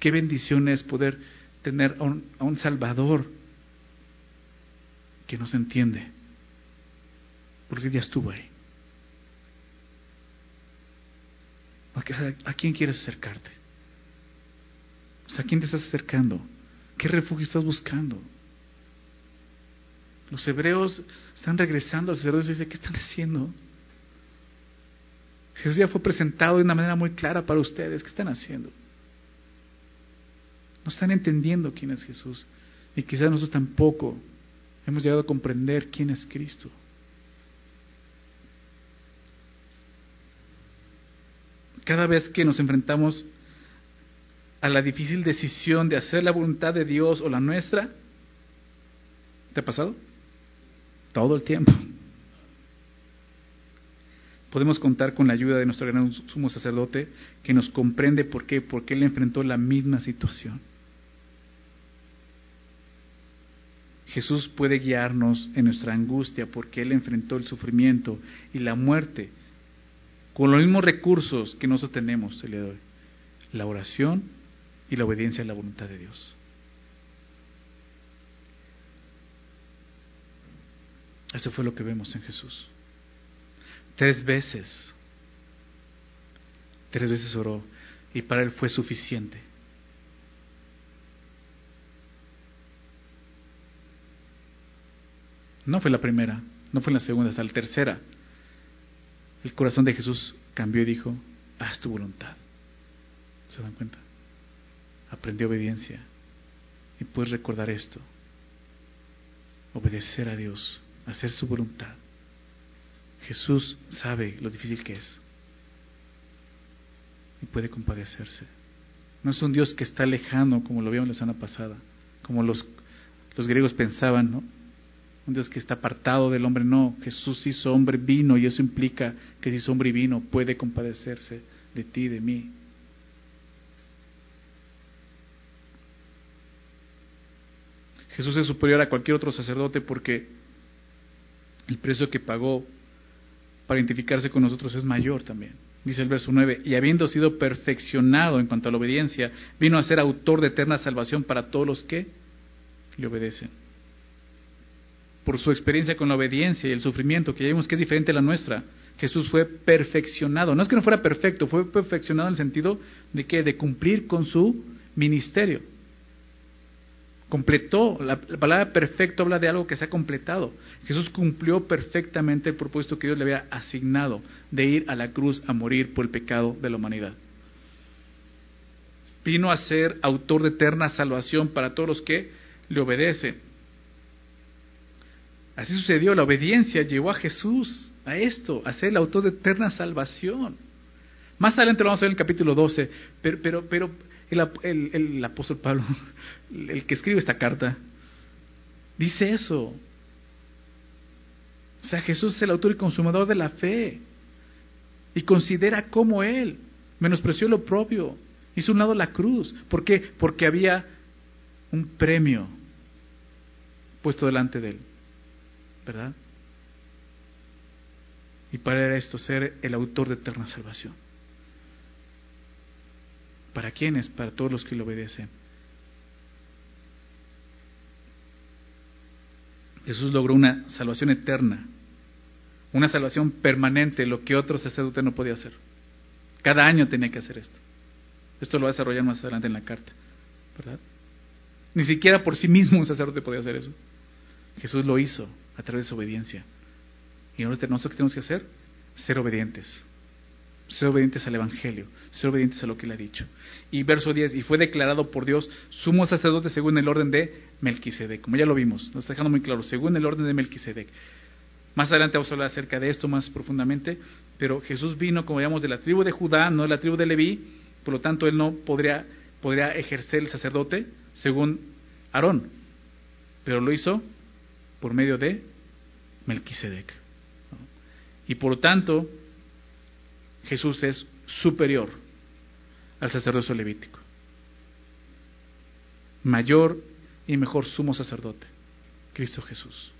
qué bendición es poder tener a un, Salvador que nos entiende. Porque ya estuvo ahí. ¿A quién quieres acercarte? ¿A quién te estás acercando? ¿Qué refugio estás buscando? Los hebreos están regresando al sacerdote y dicen, ¿qué están haciendo? Jesús ya fue presentado de una manera muy clara para ustedes. ¿Qué están haciendo? No están entendiendo quién es Jesús. Y quizás nosotros tampoco hemos llegado a comprender quién es Cristo. cada vez que nos enfrentamos a la difícil decisión de hacer la voluntad de Dios o la nuestra, ¿te ha pasado? Todo el tiempo. Podemos contar con la ayuda de nuestro gran sumo sacerdote que nos comprende por qué, porque él enfrentó la misma situación. Jesús puede guiarnos en nuestra angustia porque él enfrentó el sufrimiento y la muerte con los mismos recursos que nosotros tenemos el día la oración y la obediencia a la voluntad de Dios. Eso fue lo que vemos en Jesús. Tres veces, tres veces oró y para él fue suficiente. No fue la primera, no fue la segunda, hasta la tercera el corazón de Jesús cambió y dijo, haz tu voluntad. ¿Se dan cuenta? Aprendió obediencia. Y puedes recordar esto. Obedecer a Dios, hacer su voluntad. Jesús sabe lo difícil que es. Y puede compadecerse. No es un Dios que está lejano, como lo vimos la semana pasada, como los, los griegos pensaban, ¿no? un Dios que está apartado del hombre, no, Jesús hizo hombre vino y eso implica que si es hombre y vino puede compadecerse de ti, de mí. Jesús es superior a cualquier otro sacerdote porque el precio que pagó para identificarse con nosotros es mayor también. Dice el verso 9, y habiendo sido perfeccionado en cuanto a la obediencia, vino a ser autor de eterna salvación para todos los que le obedecen por su experiencia con la obediencia y el sufrimiento, que ya vimos que es diferente a la nuestra. Jesús fue perfeccionado. No es que no fuera perfecto, fue perfeccionado en el sentido de que de cumplir con su ministerio. Completó, la, palabra perfecto habla de algo que se ha completado. Jesús cumplió perfectamente el propósito que Dios le había asignado de ir a la cruz a morir por el pecado de la humanidad. Vino a ser autor de eterna salvación para todos los que le obedecen. Así sucedió, la obediencia llevó a Jesús a esto, a ser el autor de eterna salvación. Más adelante lo vamos a ver en el capítulo 12, pero, pero, pero el, apóstol Pablo, el que escribe esta carta, dice eso. O sea, Jesús es el autor y consumador de la fe. Y considera como Él menospreció lo propio, hizo un lado la cruz. ¿Por qué? Porque había un premio puesto delante de Él. ¿verdad? Y para esto ser el autor de eterna salvación. ¿Para quiénes? Para todos los que le obedecen. Jesús logró una salvación eterna, una salvación permanente, lo que otro sacerdote no podía hacer. Cada año tenía que hacer esto. Esto lo va a desarrollar más adelante en la carta, ¿verdad? Ni siquiera por sí mismo un sacerdote podía hacer eso. Jesús lo hizo a través de su obediencia. Y nosotros, ¿qué tenemos que hacer? Ser obedientes. Ser obedientes al Evangelio, ser obedientes a lo que él ha dicho. Y verso 10, y fue declarado por Dios sumo sacerdote según el orden de Melquisedec. Como ya lo vimos, nos dejando muy claro, según el orden de Melquisedec. Más adelante vamos a hablar acerca de esto más profundamente, pero Jesús vino, como digamos, de la tribu de Judá, no de la tribu de Leví, por lo tanto él no podría, podría ejercer el sacerdote según Aarón, pero lo hizo por medio de Melquisedec. Y por lo tanto, Jesús es superior al sacerdocio levítico. Mayor y mejor sumo sacerdote, Cristo Jesús.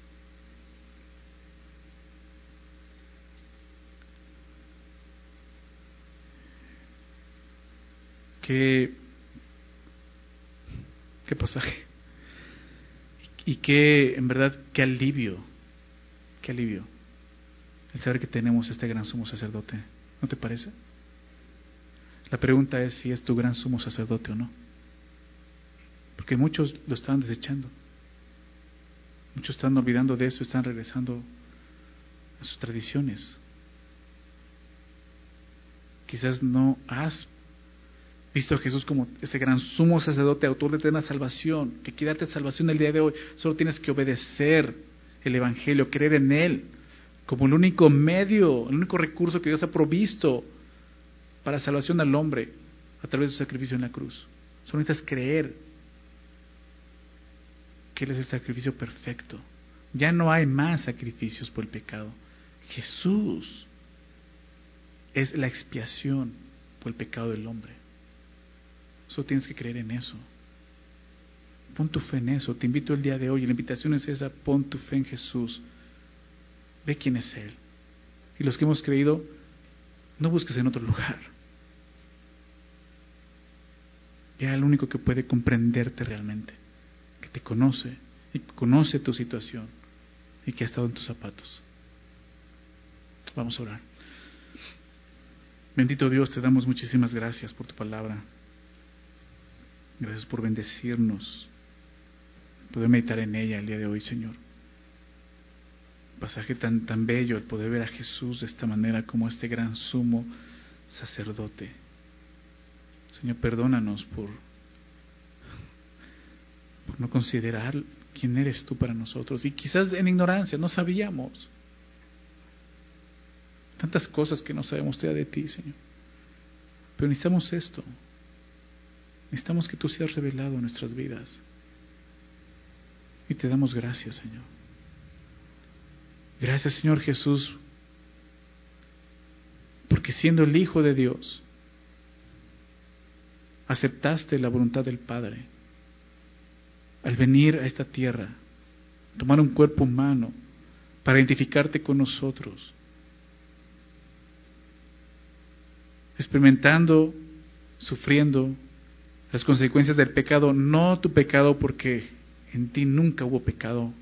Qué, qué pasaje. Y qué, en verdad, qué alivio, qué alivio el saber que tenemos este gran sumo sacerdote. ¿No te parece? La pregunta es si es tu gran sumo sacerdote o no. Porque muchos lo están desechando. Muchos están olvidando de eso, están regresando a sus tradiciones. Quizás no has visto a Jesús como ese gran sumo sacerdote, autor de eterna salvación, que quiere darte salvación el día de hoy. Solo tienes que obedecer el Evangelio, creer en Él como el único medio, el único recurso que Dios ha provisto para salvación al hombre a través de su sacrificio en la cruz. Solo necesitas creer que Él es el sacrificio perfecto. Ya no hay más sacrificios por el pecado. Jesús es la expiación por el pecado del hombre. Solo tienes que creer en eso. Pon tu fe en eso. Te invito el día de hoy. La invitación es esa. Pon tu fe en Jesús. Ve quién es Él. Y los que hemos creído, no busques en otro lugar. Ve al único que puede comprenderte realmente, que te conoce y conoce tu situación y que ha estado en tus zapatos. Vamos a orar. Bendito Dios, te damos muchísimas gracias por tu palabra. Gracias por bendecirnos, poder meditar en ella el día de hoy, Señor. Pasaje tan, tan bello el poder ver a Jesús de esta manera como este gran sumo sacerdote. Señor, perdónanos por, por no considerar quién eres tú para nosotros. Y quizás en ignorancia, no sabíamos. Tantas cosas que no sabemos todavía de ti, Señor. Pero necesitamos esto. Necesitamos que tú seas revelado en nuestras vidas. Y te damos gracias, Señor. Gracias, Señor Jesús, porque siendo el Hijo de Dios, aceptaste la voluntad del Padre al venir a esta tierra, tomar un cuerpo humano para identificarte con nosotros, experimentando, sufriendo las consecuencias del pecado, no tu pecado porque en ti nunca hubo pecado,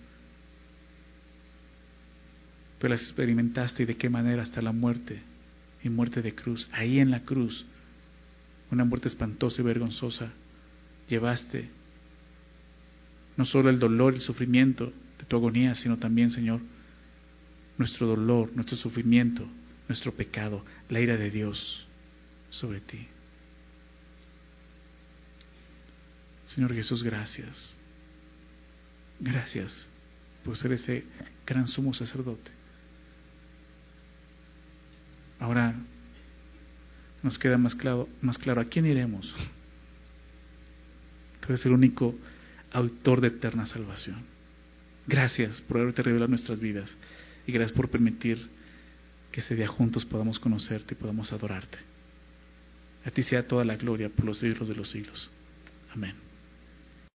pero las experimentaste y de qué manera hasta la muerte y muerte de cruz, ahí en la cruz, una muerte espantosa y vergonzosa, llevaste no solo el dolor y el sufrimiento de tu agonía, sino también, Señor, nuestro dolor, nuestro sufrimiento, nuestro pecado, la ira de Dios sobre ti. Señor Jesús, gracias. Gracias por ser ese gran sumo sacerdote. Ahora nos queda más claro, más claro a quién iremos. Tú eres el único autor de eterna salvación. Gracias por haberte revelado nuestras vidas y gracias por permitir que ese día juntos podamos conocerte y podamos adorarte. A ti sea toda la gloria por los siglos de los siglos. Amén.